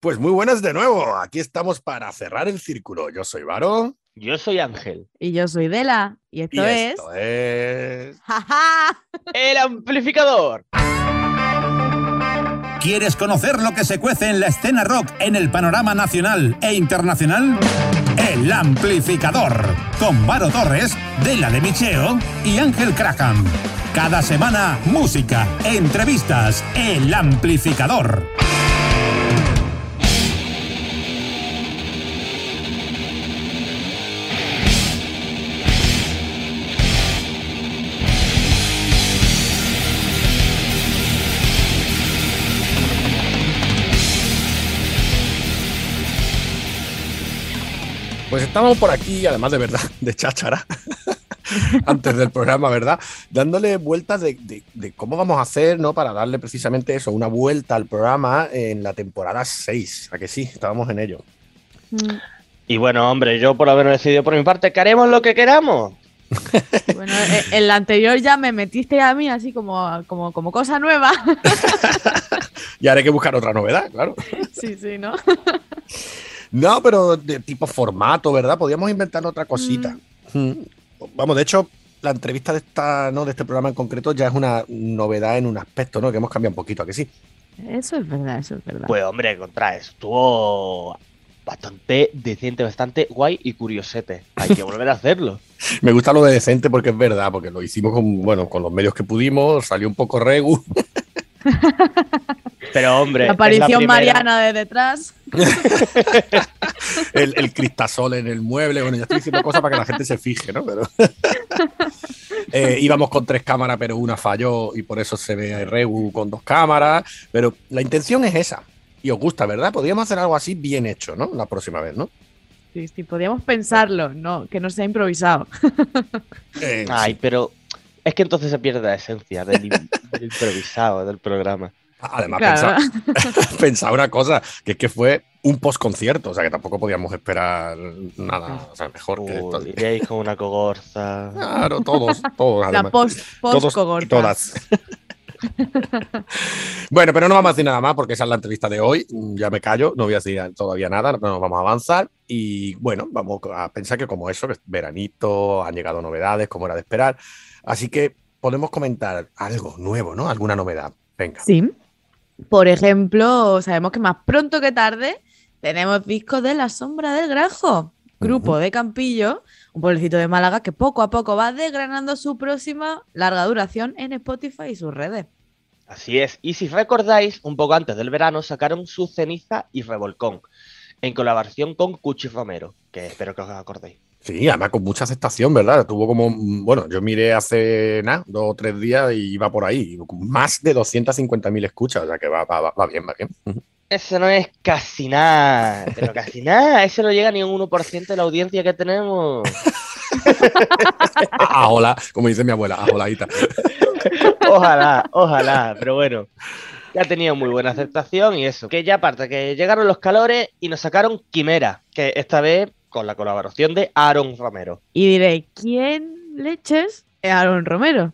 Pues muy buenas de nuevo. Aquí estamos para cerrar el círculo. Yo soy Varo. Yo soy Ángel. Y yo soy Dela. Y esto, y es. esto es. ¡Ja, El amplificador. ¿Quieres conocer lo que se cuece en la escena rock en el panorama nacional e internacional? El Amplificador, con Varo Torres, Dela de Micheo y Ángel Craham. Cada semana, música, entrevistas, El Amplificador. Pues estamos por aquí, además de verdad, de cháchara, antes del programa, ¿verdad? Dándole vueltas de, de- de cómo vamos a hacer, ¿no? Para darle precisamente eso, una vuelta al programa en la temporada 6. ¿A que sí? Estábamos en ello. Y bueno, hombre, yo por haber decidido por mi parte que haremos lo que queramos. Bueno, eh, en la anterior ya me metiste a mí así como, como, como cosa nueva. Y ahora hay que buscar otra novedad, claro. sí, sí, ¿no? No, pero de tipo formato, ¿verdad? Podríamos inventar otra cosita. Mm. Vamos, de hecho, la entrevista de esta, ¿no? De este programa en concreto ya es una novedad en un aspecto, ¿no? Que hemos cambiado un poquito, ¿a que sí? Eso es verdad, eso es verdad. Pues hombre, contra estuvo bastante decente, bastante guay y curiosete. Hay que volver a hacerlo. Me gusta lo de decente porque es verdad, porque lo hicimos con, bueno, con los medios que pudimos, salió un poco regu. Pero hombre, la es la aparición mariana de detrás. el, el cristasol en el mueble. Bueno, ya estoy diciendo cosas para que la gente se fije, ¿no? Pero Eh, íbamos con tres cámaras, pero una falló y por eso se ve Regu con dos cámaras. Pero la intención es esa. Y os gusta, ¿verdad? Podríamos hacer algo así bien hecho, ¿no? La próxima vez, ¿no? Sí, sí, podíamos pensarlo, no, que no sea improvisado. Eh, Ay, sí. pero es que entonces se pierde la esencia del, im- del improvisado del programa. Además, Claro. pensaba, pensaba una cosa, que es que fue un post-concierto, o sea que tampoco podíamos esperar nada o sea, mejor que esto. Uy, iríais con una cogorza. Claro, todos, todos, La además. post, Todos post y cogorta. todas. bueno, pero no vamos a decir nada más porque esa es la entrevista de hoy. Ya me callo, no voy a decir todavía nada, no nos vamos a avanzar. Y bueno, vamos a pensar que como eso, que es veranito, han llegado novedades, como era de esperar. Así que podemos comentar algo nuevo, ¿no? Alguna novedad. Venga. Sí. Por ejemplo, sabemos que más pronto que tarde tenemos discos de La Sombra del Grajo, grupo de Campillo, un pueblecito de Málaga que poco a poco va desgranando su próxima larga duración en Spotify y sus redes. Así es. Y si recordáis, un poco antes del verano sacaron su ceniza y revolcón en colaboración con Cuchi Romero, que espero que os acordéis. Sí, además con mucha aceptación, ¿verdad? Tuvo como, bueno, yo miré hace nada, dos o tres días y iba por ahí, más de 250.000 escuchas, o sea que va, va, va- bien, va bien. Eso no es casi nada, pero casi nada. Eso no llega ni un 1% de la audiencia que tenemos. Ah, hola, como dice mi abuela, ajoladita. Ojalá, ojalá, pero bueno. Ya tenía muy buena aceptación y eso. Que ya aparte, que llegaron los calores y nos sacaron Quimera, que esta vez con la colaboración de Aaron Romero. Y diréis, ¿quién leches es Aaron Romero?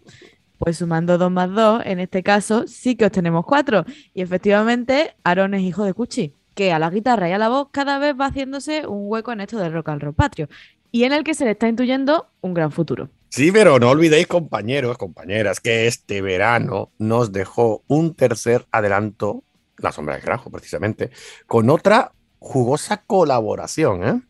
Pues sumando dos más dos, en este caso sí que obtenemos cuatro. Y efectivamente, Aaron es hijo de Cuchi, que a la guitarra y a la voz cada vez va haciéndose un hueco en esto del rock and roll patrio. Y en el que se le está intuyendo un gran futuro. Sí, pero no olvidéis, compañeros, compañeras, que este verano nos dejó un tercer adelanto, La Sombra del Grajo, precisamente, con otra jugosa colaboración, ¿eh?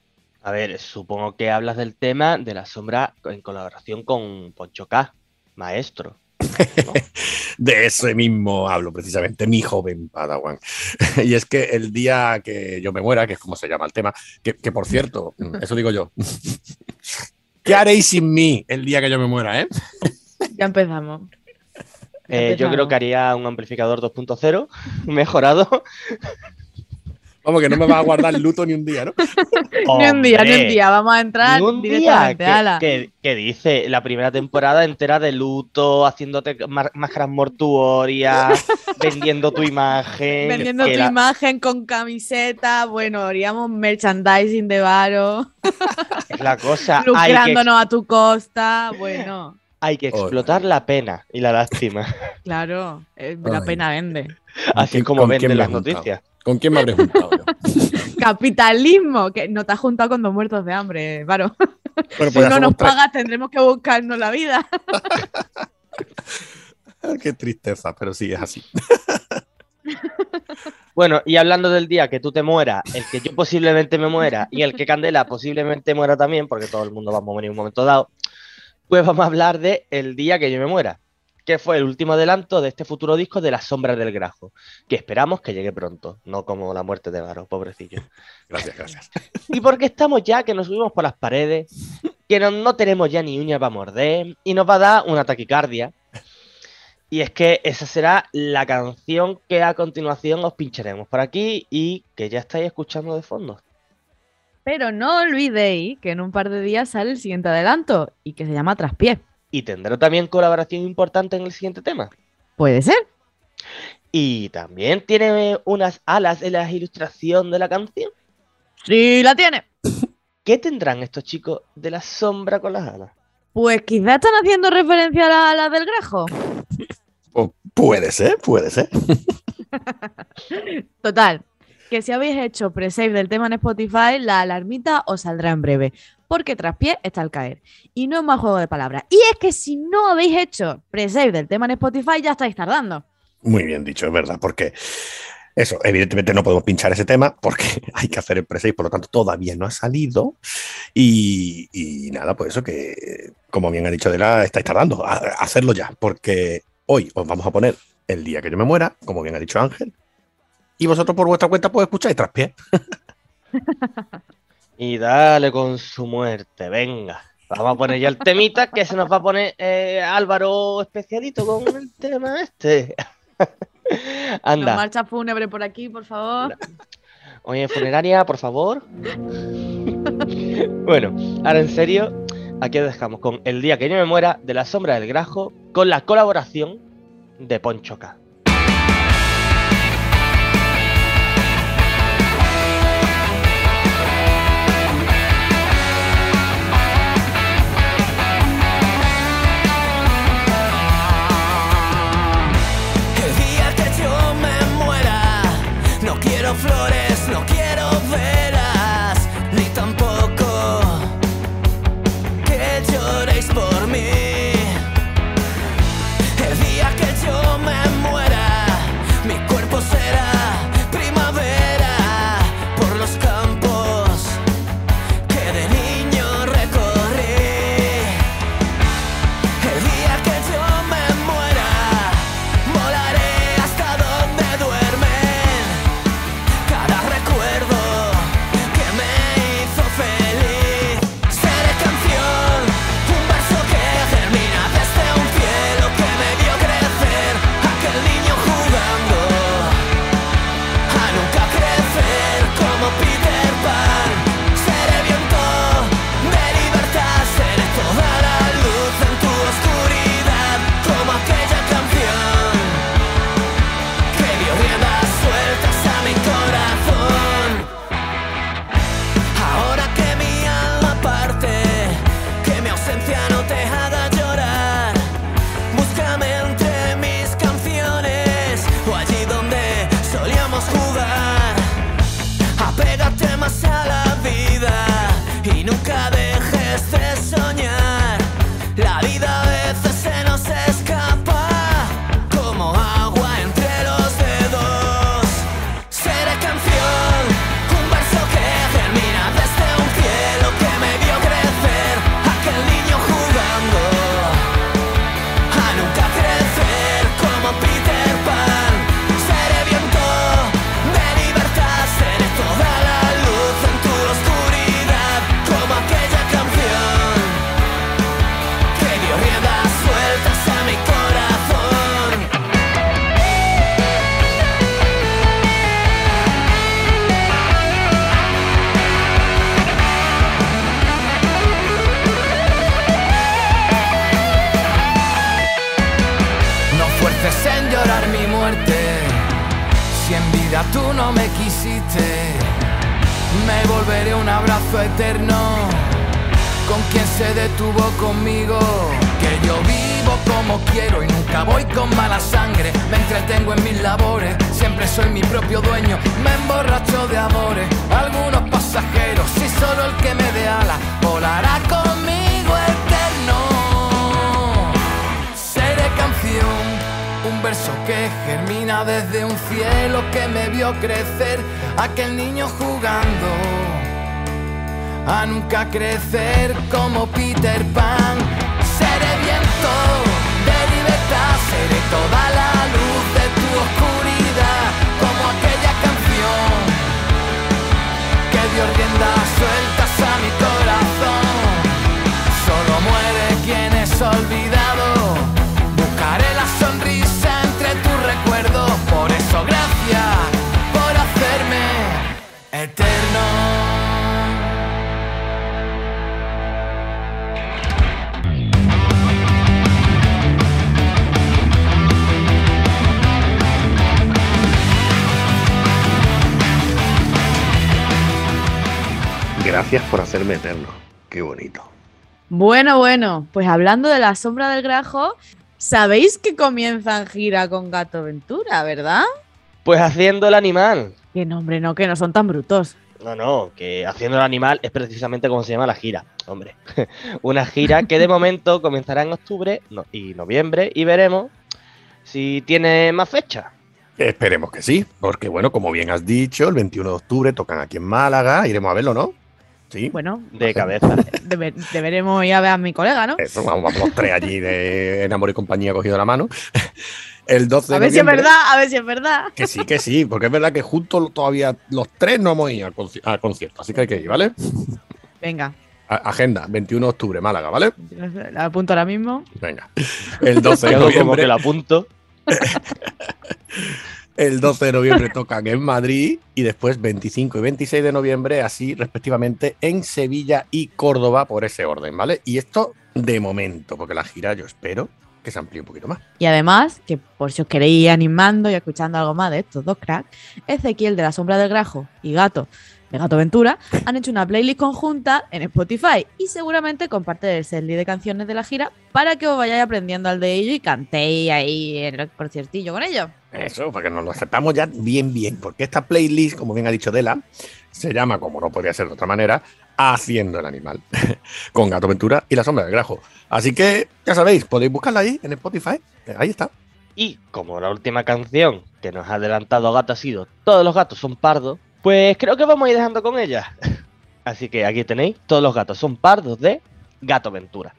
A ver, supongo que hablas del tema de la sombra en colaboración con Poncho K, maestro. De ese mismo hablo, precisamente, mi joven Padawan. Y es que el día que yo me muera, que es como se llama el tema, que, que por cierto, eso digo yo. ¿Qué haréis sin mí el día que yo me muera, eh? Ya empezamos. Eh, yo creo que haría un amplificador 2.0 mejorado. Vamos, que no me va a guardar luto ni un día, ¿no? Ni un día, ni un día. Vamos a entrar Ni un día. directamente. ¿Qué, ala. qué- qué dice? La primera temporada entera de luto, haciéndote máscaras mortuorias, vendiendo tu imagen. Vendiendo que tu la- imagen con camiseta. Bueno, haríamos merchandising de Varo. Es la cosa. Que, lucrándonos a tu costa. Bueno, hay que explotar la pena y la lástima. claro, eh, la pena vende. Así es como venden las noticias. ¿Con quién me habré juntado yo? Capitalismo, que no te has juntado con dos muertos de hambre, Varo. Bueno, Si pues no nos pagas, tendremos que buscarnos la vida. Qué tristeza, pero sí, es así. Bueno, y hablando del día que tú te mueras, el que yo posiblemente me muera y el que Candela posiblemente muera también, porque todo el mundo va a morir en un momento dado, pues vamos a hablar de el día que yo me muera, que fue el último adelanto de este futuro disco de Las Sombras del Grajo, que esperamos que llegue pronto, no como la muerte de Varo, pobrecillo. Gracias, gracias. Y porque estamos ya que nos subimos por las paredes, que no, no tenemos ya ni uñas para morder y nos va a dar una taquicardia. Y es que esa será la canción que a continuación os pincharemos por aquí y que ya estáis escuchando de fondo. Pero no olvidéis que en un par de días sale el siguiente adelanto y que se llama Traspié. Y tendrá también colaboración importante en el siguiente tema. Puede ser. Y también tiene unas alas en la ilustración de la canción. Sí, la tiene. ¿Qué tendrán estos chicos de la sombra con las alas? Pues quizás están haciendo referencia a la, a la del Grajo. Pues puede ser, puede ser. Total, que si habéis hecho pre-save del tema en Spotify, la alarmita os saldrá en breve, porque Traspié está al caer. Y no es más juego de palabras. Y es que si no habéis hecho pre-save del tema en Spotify, ya estáis tardando. Muy bien dicho, es verdad, porque eso, evidentemente no podemos pinchar ese tema porque hay que hacer el pre por lo tanto todavía no ha salido. Y, y nada, pues eso que, como bien ha dicho Adela, estáis tardando, a, a hacerlo ya, porque hoy os vamos a poner el día que yo me muera, como bien ha dicho Ángel, y vosotros por vuestra cuenta pues escucháis traspié. Y dale con su muerte, venga. Vamos a poner ya el temita que se nos va a poner eh, Álvaro especialito con el tema este. Anda, marcha fúnebre por aquí, por favor. oye, funeraria, por favor. bueno, ahora en serio, aquí os dejamos con El día que yo me muera de la sombra del grajo con la colaboración de Poncho Gracias por hacerme eterno. Qué bonito. Bueno, bueno, pues hablando de la sombra del grajo, sabéis que comienzan gira con Gato Ventura, ¿verdad? Pues haciendo el animal. Que no, hombre, no, que no son tan brutos. No, no, que haciendo el animal es precisamente como se llama la gira. Hombre, una gira que de momento comenzará en octubre y noviembre y veremos si tiene más fecha. Esperemos que sí, porque bueno, como bien has dicho, el 21 de octubre tocan aquí en Málaga, iremos a verlo, ¿no? Sí. Bueno, De cabeza. debe- deberemos ir a ver a mi colega, ¿no? Eso, vamos, vamos los tres allí de en Amor y Compañía cogido la mano. El 12 de A ver si es noviembre- verdad, a ver si es verdad. Que sí, que sí, porque es verdad que justo todavía los tres no hemos ido al, conci- al concierto, así que hay que ir, ¿vale? Venga, agenda, 21 de octubre, Málaga, ¿vale? la apunto ahora mismo. Venga. El 12 de Yo como que noviembre, lo apunto. el 12 de noviembre tocan en Madrid y después 25 y 26 de noviembre, así respectivamente, en Sevilla y Córdoba por ese orden, ¿vale? Y esto de momento, porque la gira yo espero que se amplíe un poquito más. Y además, que por si os queréis animando y escuchando algo más de estos dos cracks, Ezequiel de la Sombra del Grajo y Gato de Gato Ventura han hecho una playlist conjunta en Spotify y seguramente con parte del setlist de canciones de la gira para que os vayáis aprendiendo al de ello y cantéis ahí en el conciertillo con ellos. Eso, para que nos lo aceptamos ya bien, bien, porque esta playlist, como bien ha dicho Dela, se llama, como no podría ser de otra manera, Haciendo el Animal, con Gato Ventura y la Sombra del Grajo. Así que, ya sabéis, podéis buscarla ahí en Spotify, eh, ahí está. Y como la última canción que nos ha adelantado Gato ha sido Todos los gatos son pardos, pues creo que vamos a ir dejando con ella. Así que aquí tenéis Todos los gatos son pardos de Gato Ventura.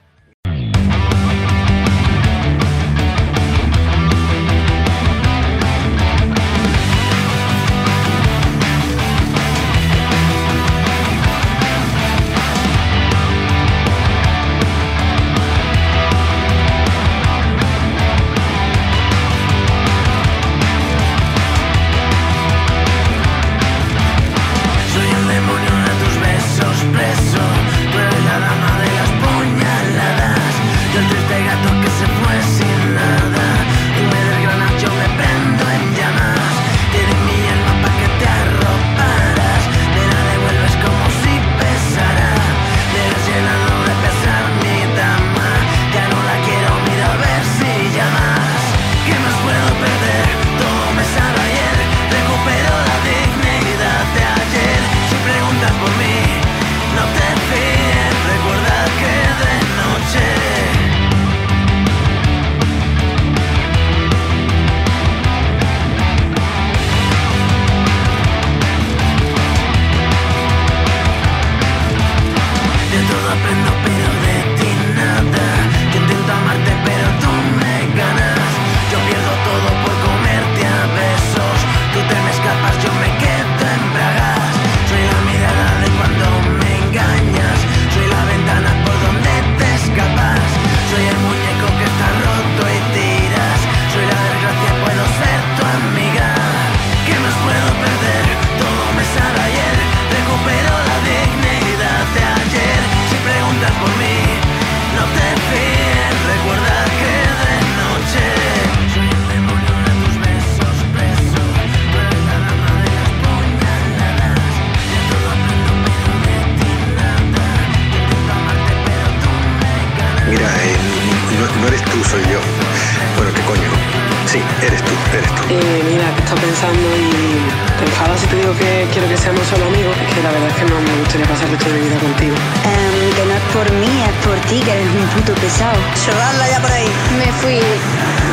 Pesado. Llevarla ya por ahí. Me fui.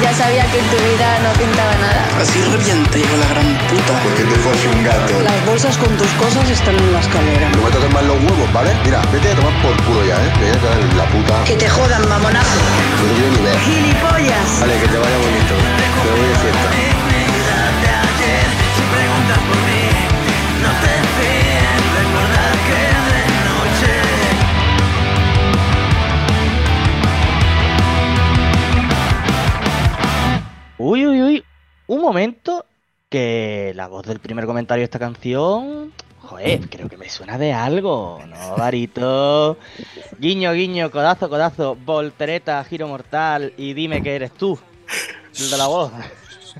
Ya sabía que en tu vida no pintaba nada. Así revienta, hijo la gran puta. Porque te fue así un gato. Las bolsas con tus cosas están en la escalera. No me toques más los huevos, ¿vale? Mira, vete a tomar por culo ya, ¿eh? Vete a en la puta. Que te jodan, mamonazo. No te quiero ni ver. ¡Gilipollas! Vale, que te vaya bonito. Te voy de fiesta. Uy, uy, uy. Un momento que la voz del primer comentario de esta canción. Joder, creo que me suena de algo, ¿no, Varito? Guiño, guiño, codazo, codazo, voltereta, giro mortal y dime que eres tú. El de la voz.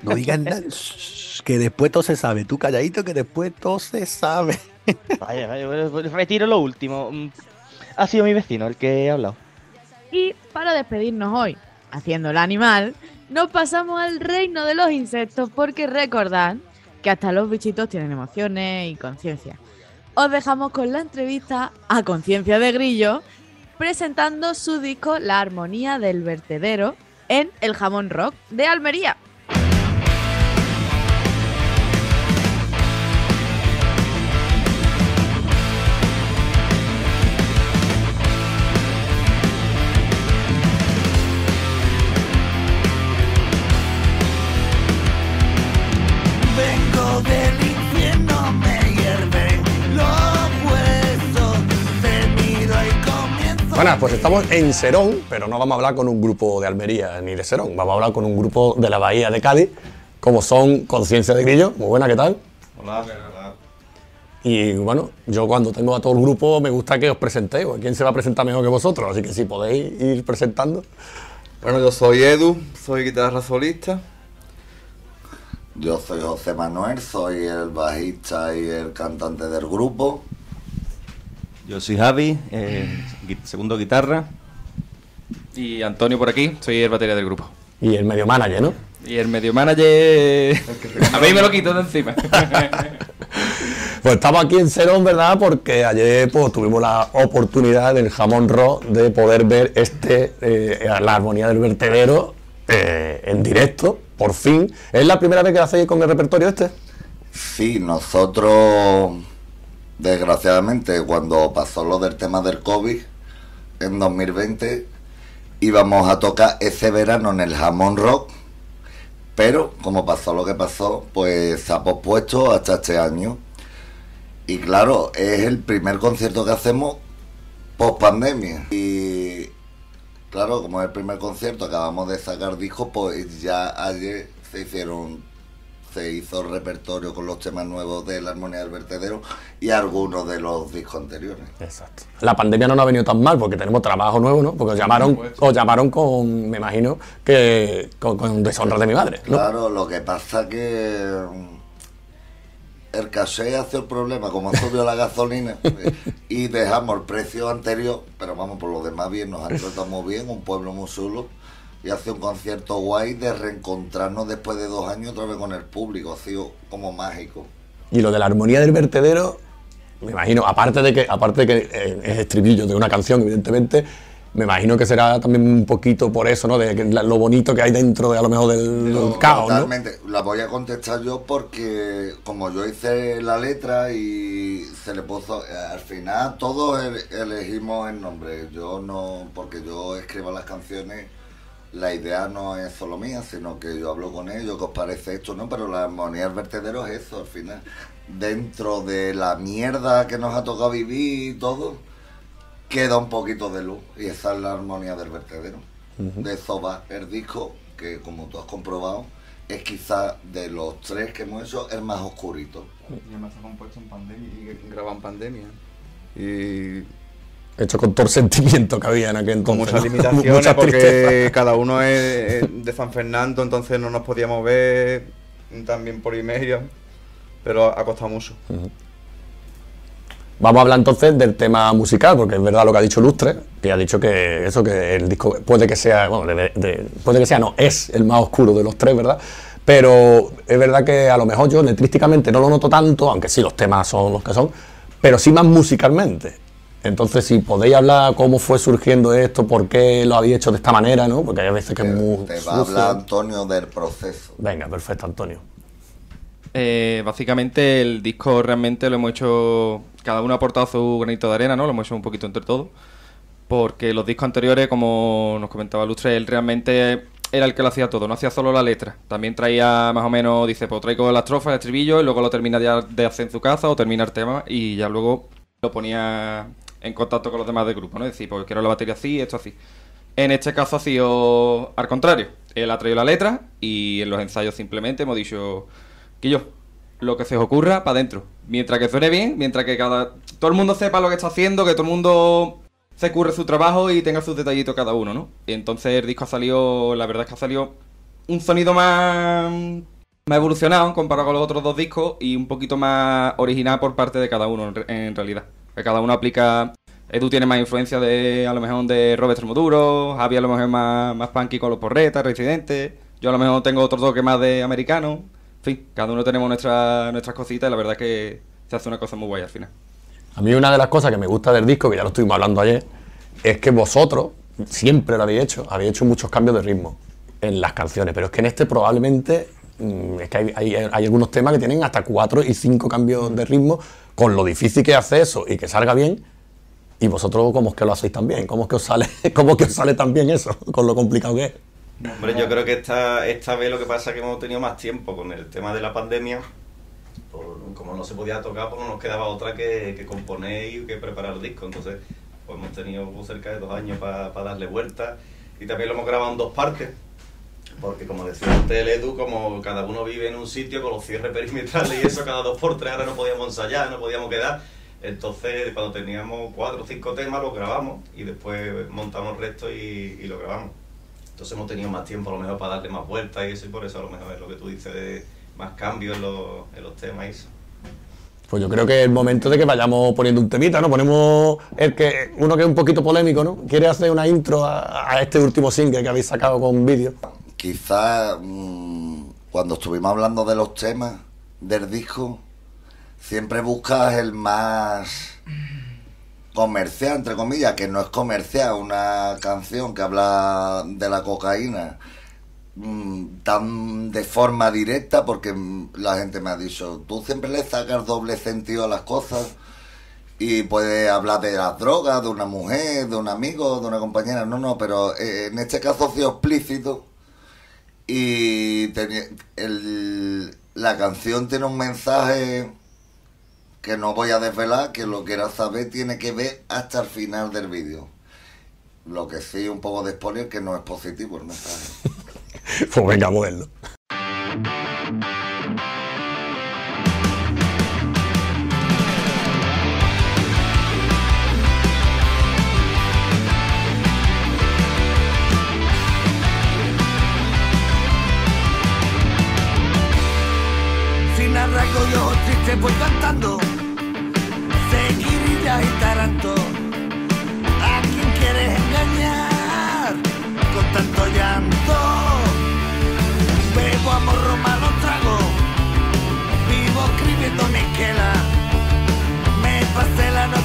No digan nada. Que después todo se sabe. Tú calladito, que después todo se sabe. Vaya, vaya, retiro lo último. Mm, Ha sido mi vecino el que ha hablado. Y para despedirnos hoy, haciendo el animal, nos pasamos al reino de los insectos porque recordad que hasta los bichitos tienen emociones y conciencia. Os dejamos con la entrevista a Conciencia de Grillo presentando su disco La Armonía del Vertedero en el Jamón Rock de Almería. Bueno, pues estamos en Serón, pero no vamos a hablar con un grupo de Almería ni de Serón. Vamos a hablar con un grupo de la Bahía de Cádiz, como son Conciencia de Grillo. Muy buena, ¿qué tal? Hola. Y bueno, yo cuando tengo a todo el grupo me gusta que os presentéis. ¿Quién se va a presentar mejor que vosotros? Así que si podéis ir presentando. Bueno, yo soy Edu, soy guitarra solista. Yo soy José Manuel, soy el bajista y el cantante del grupo. Yo soy Javi, eh, segundo guitarra. Y Antonio por aquí, soy el batería del grupo. Y el medio manager, ¿no? Y el medio manager. A mí me lo quito de encima. Pues estamos aquí en Serón, ¿verdad? Porque ayer pues, tuvimos la oportunidad del jamón rock de poder ver este, eh, la armonía del vertedero eh, en directo, por fin. ¿Es la primera vez que lo hacéis con el repertorio este? Sí, nosotros, desgraciadamente, cuando pasó lo del tema del COVID, en 2020, íbamos a tocar ese verano en el Jamón Rock, pero como pasó lo que pasó, pues se ha pospuesto hasta este año. Y claro, es el primer concierto que hacemos post pandemia. Y claro, como es el primer concierto, acabamos de sacar discos, pues ya ayer se hicieron se hizo el repertorio con los temas nuevos de la armonía del vertedero y algunos de los discos anteriores. Exacto. La pandemia no nos ha venido tan mal porque tenemos trabajo nuevo, ¿no? Porque os llamaron, os llamaron con, me imagino, que con, con deshonra de mi madre, ¿no? Claro, lo que pasa que mm, el caché hace el problema, como ha subido la gasolina y dejamos el precio anterior, pero vamos, por lo demás bien, nos han tratado muy bien, un pueblo muy chulo y hace un concierto guay de reencontrarnos después de dos años otra vez con el público, ha sido como mágico. Y lo de la armonía del vertedero, me imagino, aparte de que, aparte de que eh, es estribillo de una canción, evidentemente, me imagino que será también un poquito por eso, ¿no? De lo bonito que hay dentro de a lo mejor del, caos, ¿no? Totalmente. La voy a contestar yo porque como yo hice la letra y se le puso, eh, al final todos ele- elegimos el nombre. Yo no, porque yo escribo las canciones, la idea no es solo mía, sino que yo hablo con ellos, que os parece esto, ¿no? Pero la armonía del vertedero es eso, al final. Dentro de la mierda que nos ha tocado vivir y todo, queda un poquito de luz y esa es la armonía del vertedero. De eso va el disco, que como tú has comprobado, es quizá de los tres que hemos hecho el más oscurito. Yo me he compuesto en pandemia y grabado en pandemia. Y Hecho con todo el sentimiento que había en aquel con entonces. muchas ¿no? limitaciones Mucha porque cada uno es es de San Fernando, entonces no nos podíamos ver también por email, pero ha costado mucho. Vamos a hablar entonces del tema musical, porque es verdad lo que ha dicho Lustre, que ha dicho que eso, que el disco puede que sea, bueno, de- de- puede que sea, no, es el más oscuro de los tres, ¿verdad? Pero es verdad que a lo mejor yo letrísticamente no lo noto tanto, aunque sí los temas son los que son, pero sí más musicalmente. Entonces, si podéis hablar cómo fue surgiendo esto, por qué lo habéis hecho de esta manera, ¿no? Porque hay veces que es muy. Te va a hablar Antonio del proceso. Venga, perfecto, Antonio. Eh, básicamente el disco realmente lo hemos hecho, cada uno ha aportado su granito de arena, ¿no? Lo hemos hecho un poquito entre todos. Porque los discos anteriores, como nos comentaba Lustre, él realmente era el que lo hacía todo, no hacía solo la letra. También traía más o menos, dice, pues traigo la estrofa, el estribillo, y luego lo termina ya de hacer en su casa o termina el tema y ya luego lo ponía en contacto con los demás del grupo, ¿no? Es decir, pues quiero la batería así, esto así. En este caso ha sido al contrario. Él ha traído la letra y en los ensayos simplemente hemos dicho que yo, lo que se os ocurra para adentro. Mientras que suene bien, mientras que cada todo el mundo sepa lo que está haciendo, que todo el mundo se curre su trabajo y tenga sus detallitos cada uno, ¿no? Entonces el disco ha salido, la verdad es que ha salido un sonido más más evolucionado comparado con los otros dos discos y un poquito más original por parte de cada uno en realidad. Que cada uno aplica. Edu tiene más influencia de, a lo mejor, de Robert Tremoduro, Javi a lo mejor más, más punky con los porretas, Residente, yo a lo mejor tengo otro toque más de americano. En fin, cada uno tenemos nuestra, nuestras cositas y la verdad es que se hace una cosa muy guay al final. A mí una de las cosas que me gusta del disco, que ya lo estuvimos hablando ayer, es que vosotros siempre lo habéis hecho, habéis hecho muchos cambios de ritmo en las canciones, pero es que en este probablemente mm, es que hay, hay- hay algunos temas que tienen hasta cuatro y cinco cambios de ritmo, con lo difícil que hace eso y que salga bien. Y vosotros, ¿cómo es que lo hacéis tan bien? ¿Cómo es que os sale, cómo es que os sale tan bien eso? Con lo complicado que es. Hombre, yo creo que esta, esta vez lo que pasa es que hemos tenido más tiempo con el tema de la pandemia. Como no se podía tocar, pues no nos quedaba otra que componer y que preparar el disco. Entonces, pues hemos tenido cerca de dos años para darle vuelta. Y también lo hemos grabado en dos partes. Porque como decía antes el Edu, como cada uno vive en un sitio con los cierres perimetrales y eso cada dos por tres, ahora no podíamos ensayar, no podíamos quedar. Entonces, cuando teníamos cuatro o cinco temas, los grabamos y después montamos el resto y, lo grabamos. Entonces hemos tenido más tiempo a lo mejor para darle más vueltas y eso, y por eso a lo mejor es lo que tú dices de más cambios en los, en los temas y eso. Pues yo creo que es el momento de que vayamos poniendo un temita, ¿no? Ponemos el que uno que es un poquito polémico, ¿no? ¿Quiere hacer una intro a, a este último single que habéis sacado con vídeo? Quizás mm, cuando estuvimos hablando de los temas del disco, siempre buscas el más comercial, entre comillas, que no es comercial, una canción que habla de la cocaína mm, tan de forma directa, porque mm, la gente me ha dicho, tú siempre le sacas doble sentido a las cosas y puede hablar de las drogas, de una mujer, de un amigo, de una compañera, no, no, pero eh, en este caso ha sido explícito y tenía- el- la canción tiene un mensaje que no voy a desvelar, que lo quieras saber tiene que ver hasta el final del vídeo. Lo que sí, un poco de spoiler, que no es positivo el mensaje. Pues venga, a. Sin arraigo y ojos tristes voy cantando. Seguirilla y taranto ¿A quién quieres engañar? Con tanto llanto. Bebo amor romano trago. Vivo escribiendo mi esquela Me pasé la noche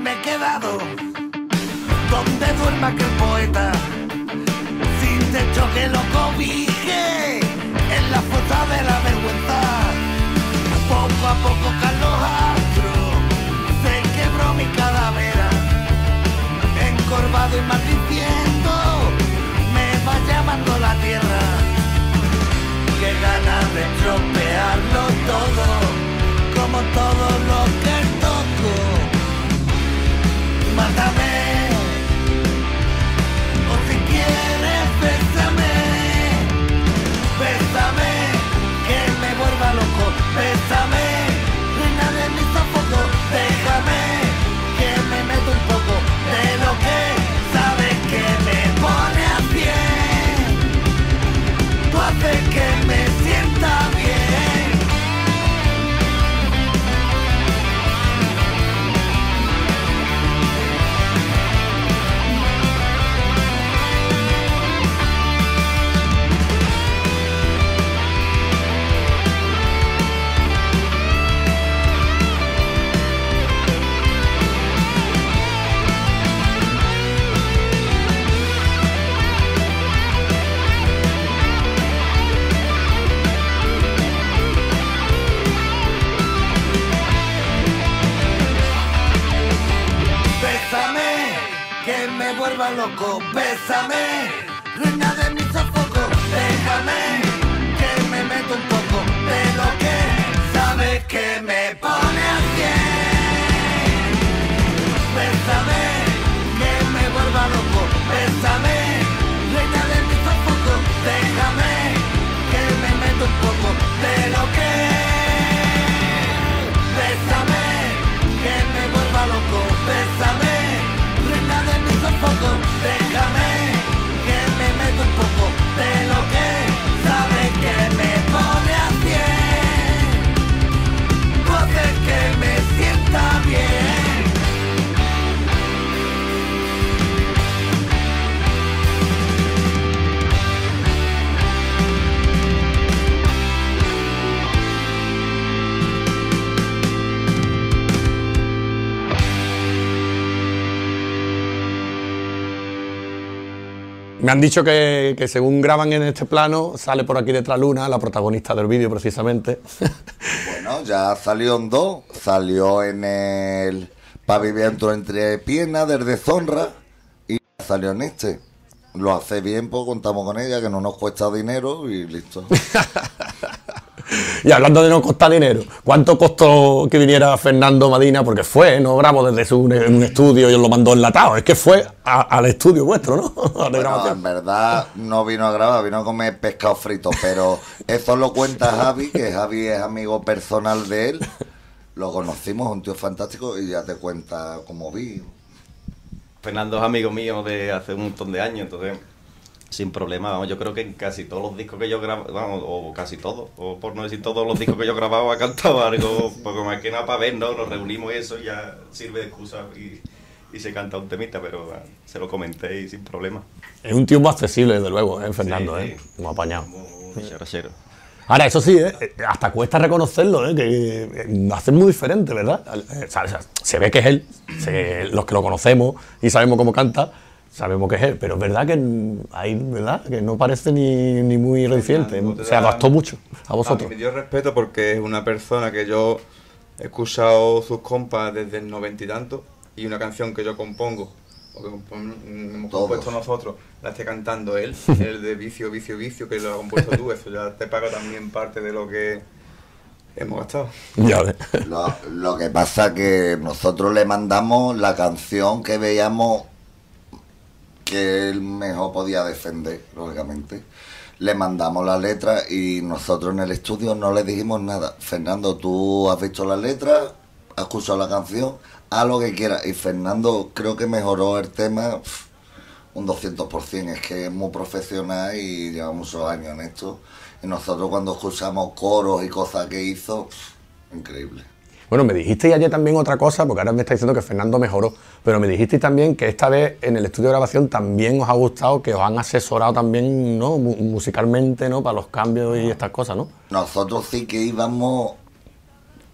me he quedado, donde duerma aquel poeta, sin techo que lo cobije, en la fosa de la vergüenza, poco a poco Carlos Astro, se quebró mi calavera, encorvado y maldiciendo, me va llamando la tierra, qué ganas de estropearlo todo, como todo lo que toco. Manda mandamento. Me han dicho que, que según graban en este plano, sale por aquí detrás Luna, la protagonista del vídeo precisamente. Bueno, ya salió en dos. Salió en el pavimento entre piernas del deshonra y salió en este. Lo hace bien, pues contamos con ella, que no nos cuesta dinero y listo. Y hablando de no costar dinero, ¿cuánto costó que viniera Fernando Madina? Porque fue, no grabó desde su, en un estudio y os lo mandó enlatado, es que fue a- al estudio vuestro, ¿no? De Bueno, en verdad no vino a grabar, vino a comer pescado frito, pero eso lo cuenta Javi, que Javi es amigo personal de él. Lo conocimos, un tío fantástico, y ya te cuenta cómo vi. Fernando es amigo mío de hace un montón de años, entonces sin problema, vamos, yo creo que en casi todos los discos que yo grabo, vamos, o casi todos, o por no decir todos los discos que yo ha cantado algo, porque más que nada para ver, ¿no? Nos reunimos y eso ya sirve de excusa y, y se canta un temita, pero ah, se lo comenté y sin problema. Es un tío muy accesible, desde luego, ¿eh? Fernando, Sí, ¿eh? Muy apañado. Charachero. Ahora, eso sí, ¿eh? hasta cuesta reconocerlo, ¿eh? que eh, hace muy diferente, ¿verdad? Eh, o sea, se ve que es él, se- los que lo conocemos y sabemos cómo canta, sabemos que es él, pero es verdad que mm, hay, ¿verdad? Que no parece ni, ni muy reciente, te se da- adaptó mucho a A vosotros. mí me dio respeto porque es una persona que yo he escuchado sus compas desde el noventa y tanto y una canción que yo compongo o que compon- hemos compuesto nosotros la esté cantando él, el de vicio, vicio, vicio que lo has compuesto tú, eso ya te paga también parte de lo que hemos gastado. Ya ves. Lo, lo que pasa que nosotros le mandamos la canción que veíamos que él mejor podía defender, lógicamente. Le mandamos la letra y nosotros en el estudio no le dijimos nada. Fernando, tú has visto la letra, has escuchado la canción, haz lo que quieras. Y Fernando creo que mejoró el tema un 200%. Es que es muy profesional y lleva muchos años en esto. Y nosotros cuando escuchamos coros y cosas que hizo, increíble. Bueno, me dijisteis ayer también otra cosa, porque ahora me está diciendo que Fernando mejoró, pero me dijisteis también que esta vez en el estudio de grabación también os ha gustado, que os han asesorado también, ¿no? Mu- Musicalmente, ¿no? Para los cambios y estas cosas, ¿no? Nosotros sí que íbamos,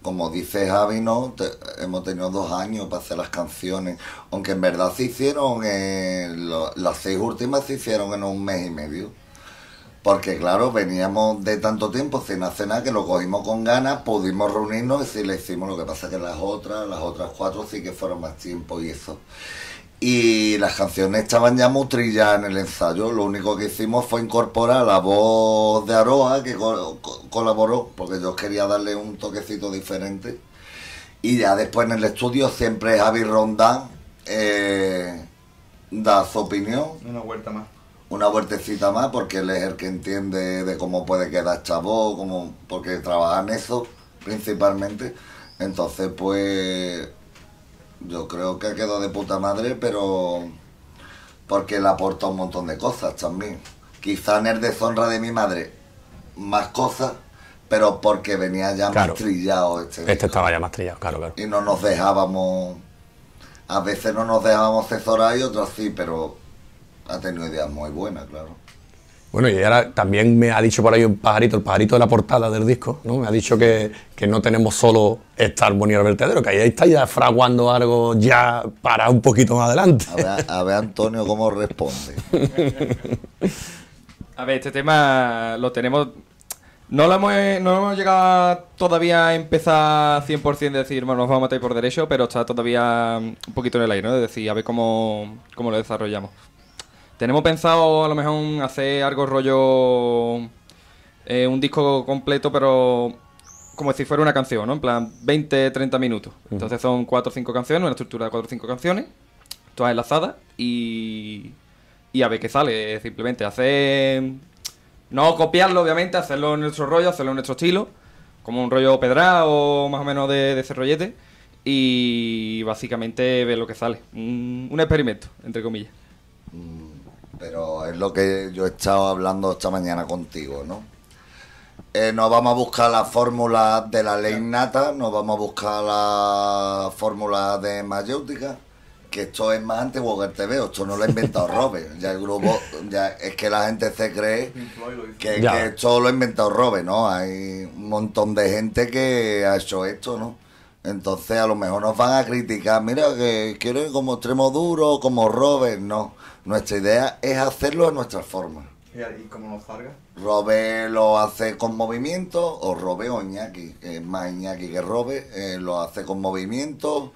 como dice Javi, ¿no? Te- hemos tenido dos años para hacer las canciones, aunque en verdad se hicieron, en lo- las seis últimas se hicieron en un mes y medio. Porque claro, veníamos de tanto tiempo sin hacer nada que lo cogimos con ganas, pudimos reunirnos y sí le hicimos, lo que pasa que las otras, las otras cuatro sí que fueron más tiempo y eso. Y las canciones estaban ya muy trilladas en el ensayo. Lo único que hicimos fue incorporar la voz de Aroa, que co- co- colaboró, porque yo quería darle un toquecito diferente. Y ya después en el estudio siempre Javi Rondán eh, da su opinión, Una vuelta más. Una vueltecita más, porque él es el que entiende de cómo puede quedar voz, cómo, porque trabaja en eso principalmente. Entonces, pues yo creo que quedó de puta madre, pero porque le aporta un montón de cosas también. Quizá en el deshonra de mi madre, más cosas, pero porque venía ya Claro. más trillado este. Este estaba ya más trillado, claro, claro. Y no nos dejábamos, a veces no nos dejábamos asesorar y otras sí, pero ha tenido ideas muy buenas, claro. Bueno, y ahora también me ha dicho por ahí un pajarito, el pajarito de la portada del disco, ¿no? Me ha dicho que, que no tenemos solo estar bonito al vertedero, que ahí está ya fraguando algo ya para un poquito más adelante. A ver, a ver Antonio cómo responde. A ver, este tema lo tenemos No lo hemos, no hemos llegado todavía a empezar 100% de decir, bueno, nos vamos a meter por derecho, pero está todavía un poquito en el aire, ¿no? De decir, a ver cómo, cómo lo desarrollamos. Tenemos pensado a lo mejor hacer algo rollo... eh, un disco completo, pero como si fuera una canción, ¿no? En plan, 20, 30 minutos. Entonces son 4 o 5 canciones, una estructura de 4 o 5 canciones, todas enlazadas y... Y a ver qué sale, simplemente hacer... No copiarlo, obviamente, hacerlo en nuestro rollo, hacerlo en nuestro estilo, como un rollo pedra o más o menos de, de ese rollete, y básicamente ver lo que sale. Un, un experimento, entre comillas. Pero es lo que yo he estado hablando esta mañana contigo, ¿no? Eh, no vamos a buscar la fórmula de la ley nata, no vamos a buscar la fórmula de mayéutica, que esto es más antiguo que el TVO, esto no lo ha inventado Robert. Ya el grupo, ya es que la gente se cree que, que esto lo ha inventado Robert, ¿no? Hay un montón de gente que ha hecho esto, ¿no? Entonces a lo mejor nos van a criticar, mira que quieren como extremo duro, como Robert, no. Nuestra idea es hacerlo a nuestra forma. ¿Y cómo nos salga? Robe lo hace con movimiento, o Robe o Iñaki, que es más Iñaki que Robe, eh, lo hace con movimiento,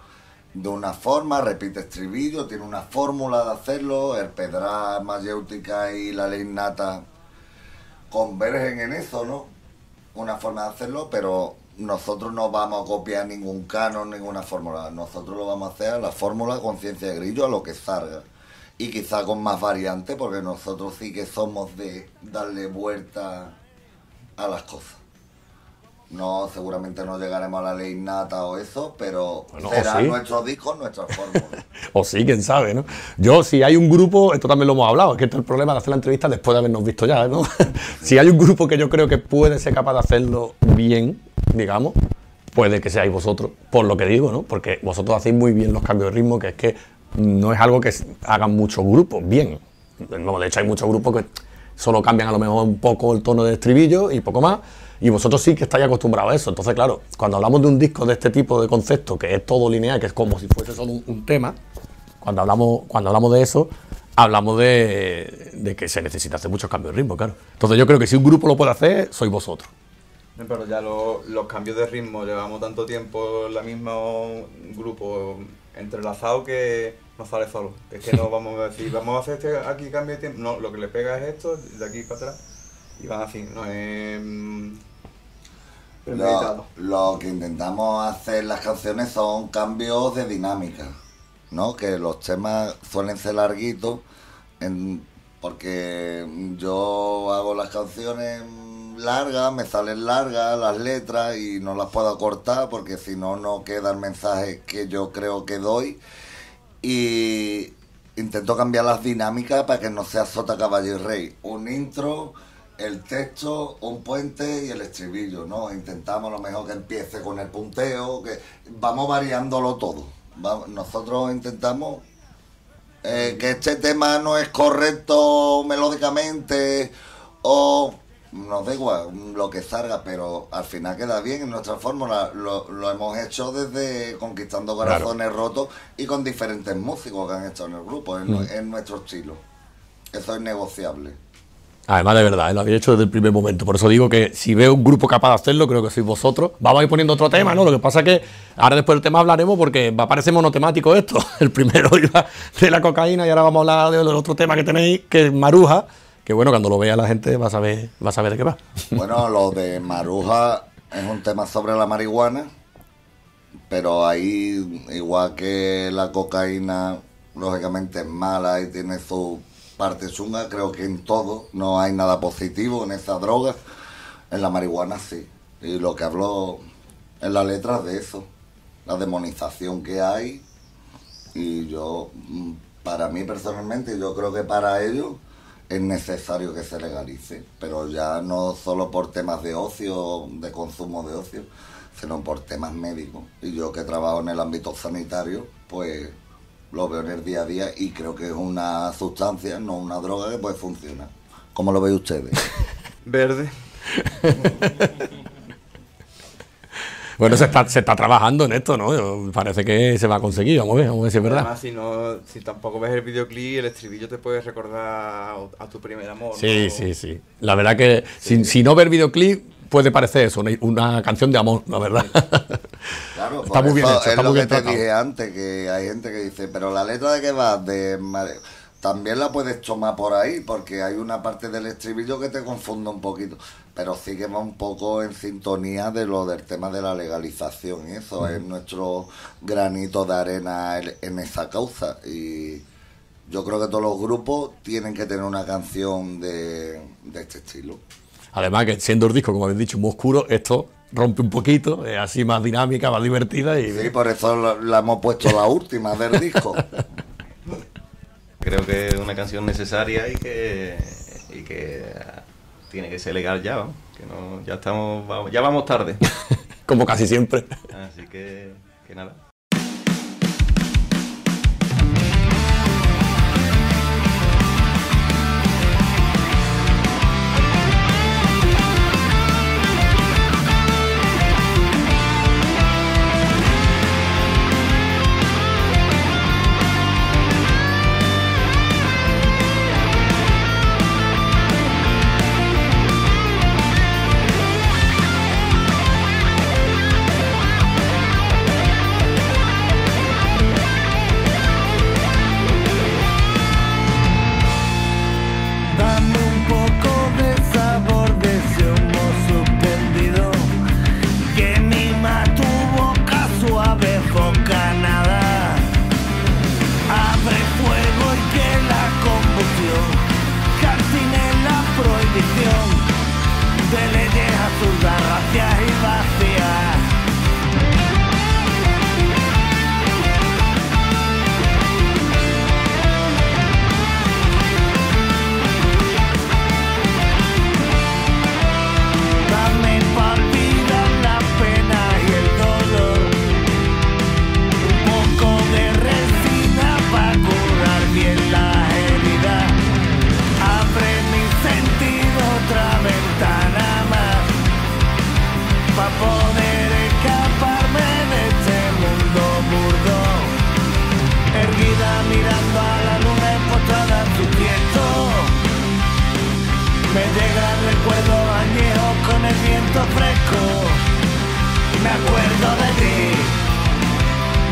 de una forma, repite estribillo, tiene una fórmula de hacerlo, el pedra mayéutica y la ley nata convergen en eso, ¿no? Una forma de hacerlo, pero nosotros no vamos a copiar ningún canon, ninguna fórmula, nosotros lo vamos a hacer a la fórmula conciencia de grillo, a lo que salga y quizá con más variantes, porque nosotros sí que somos de darle vuelta a las cosas. No, seguramente no llegaremos a la ley nata o eso, pero Bueno, será o sí. nuestro disco, nuestra fórmula. O sí, quién sabe, ¿no? Yo, si hay un grupo, esto también lo hemos hablado, es que este es el problema de hacer la entrevista después de habernos visto ya, ¿no? si hay un grupo que yo creo que puede ser capaz de hacerlo bien, digamos, puede que seáis vosotros, por lo que digo, ¿no? Porque vosotros hacéis muy bien los cambios de ritmo, que es que no es algo que hagan muchos grupos bien. De hecho, hay muchos grupos que solo cambian a lo mejor un poco el tono de estribillo y poco más. Y vosotros sí que estáis acostumbrados a eso. Entonces, claro, cuando hablamos de un disco de este tipo de concepto, que es todo lineal, que es como si fuese solo un, tema, cuando hablamos, cuando hablamos de eso, hablamos de, que se necesita hacer muchos cambios de ritmo, claro. Entonces yo creo que si un grupo lo puede hacer, sois vosotros. Pero ya lo- los cambios de ritmo, llevamos tanto tiempo en el mismo grupo entrelazado que no sale solo. Es que no vamos a decir, vamos a hacer este aquí cambio de tiempo. No, lo que le pega es esto, de aquí para atrás. Y van así, no es. mm, Lo, lo que intentamos hacer las canciones son cambios de dinámica, ¿no? Que los temas suelen ser larguitos, en- porque yo hago las canciones largas, me salen largas las letras y no las puedo cortar porque si no, no queda el mensaje que yo creo que doy. Y intento cambiar las dinámicas para que no sea sota, caballo y rey. Un intro, el texto, un puente y el estribillo, ¿no? Intentamos lo mejor que empiece con el punteo, que vamos variándolo todo. Nosotros intentamos eh, que este tema no es correcto melódicamente o nos da igual lo que salga, pero al final queda bien en nuestra fórmula. Lo, lo hemos hecho desde Conquistando Claro. Corazones Rotos y con diferentes músicos que han estado en el grupo, en, Mm. en nuestro estilo. Eso es negociable. Además, de verdad, ¿eh? lo habéis hecho desde el primer momento. Por eso digo que si veo un grupo capaz de hacerlo, creo que sois vosotros. Vamos a ir poniendo otro tema, ¿no? Lo que pasa es que ahora después del tema hablaremos porque va a parecer monotemático esto. El primero iba de la cocaína y ahora vamos a hablar del otro tema que tenéis, que es Maruja. Que bueno, cuando lo vea la gente va a saber, va a saber de qué va. Bueno, lo de Maruja es un tema sobre la marihuana, pero ahí, igual que la cocaína, lógicamente es mala y tiene su parte chunga, creo que en todo no hay nada positivo en esa droga. En la marihuana sí. Y lo que hablo en la letra es de eso, la demonización que hay. Y yo, mm, para mí personalmente, yo creo que para ellos, es necesario que se legalice, pero ya no solo por temas de ocio, de consumo de ocio, sino por temas médicos. Y yo que trabajo en el ámbito sanitario, pues lo veo en el día a día y creo que es una sustancia, no una droga que puede funcionar. ¿Cómo lo ven ustedes? Verde. Bueno, se está, se está trabajando en esto, ¿no? Parece que se va a conseguir. Vamos a ver, vamos a ver si es verdad. Además, si, no, si tampoco ves el videoclip, el estribillo te puede recordar a tu primer amor. Sí, ¿no? sí, sí. La verdad que si, si no ver videoclip, puede parecer eso, una, una canción de amor, la verdad. Claro, está muy bien eso hecho, está es lo muy que bien te tratado. dije antes, que hay gente que dice, pero la letra de qué va, de mare- también la puedes tomar por ahí, porque hay una parte del estribillo que te confunde un poquito, pero sí que va un poco en sintonía de lo del tema de la legalización, y eso es nuestro granito de arena en- esa causa, y yo creo que todos los grupos tienen que tener una canción de, de este estilo. Además que siendo el disco, como habéis dicho, muy oscuro, esto rompe un poquito, es así más dinámica, más divertida y Sí, por eso la, hemos puesto la última del disco. Creo que es una canción necesaria y que, y que tiene que ser legal ya, vamos, que no, ya estamos, vamos- ya vamos tarde. como casi siempre. Así que, que nada.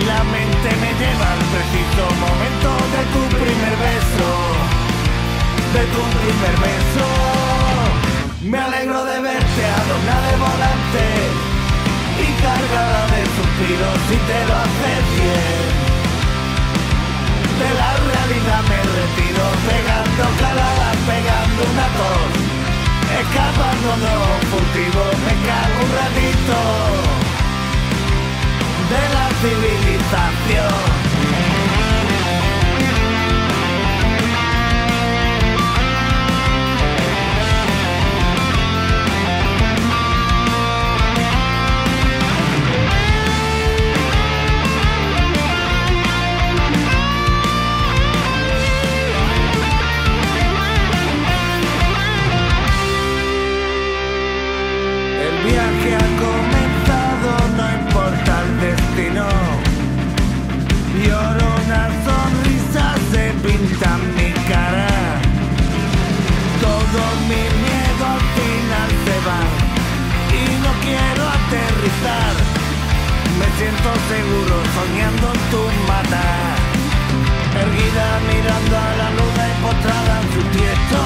La mente me lleva al preciso momento de tu primer beso. De tu primer beso. Me alegro de verte adornada de volante y cargada de suspiros si te lo haces bien. De la realidad me retiro pegando caladas, pegando una tos Escapando de los furtivos, me cago un ratito De la civilización una sonrisa, se pinta mi cara. Todo mi miedo al final se va y no quiero aterrizar. Me siento seguro soñando en tu matar. Erguida mirando a la luna y postrada en su tiesto.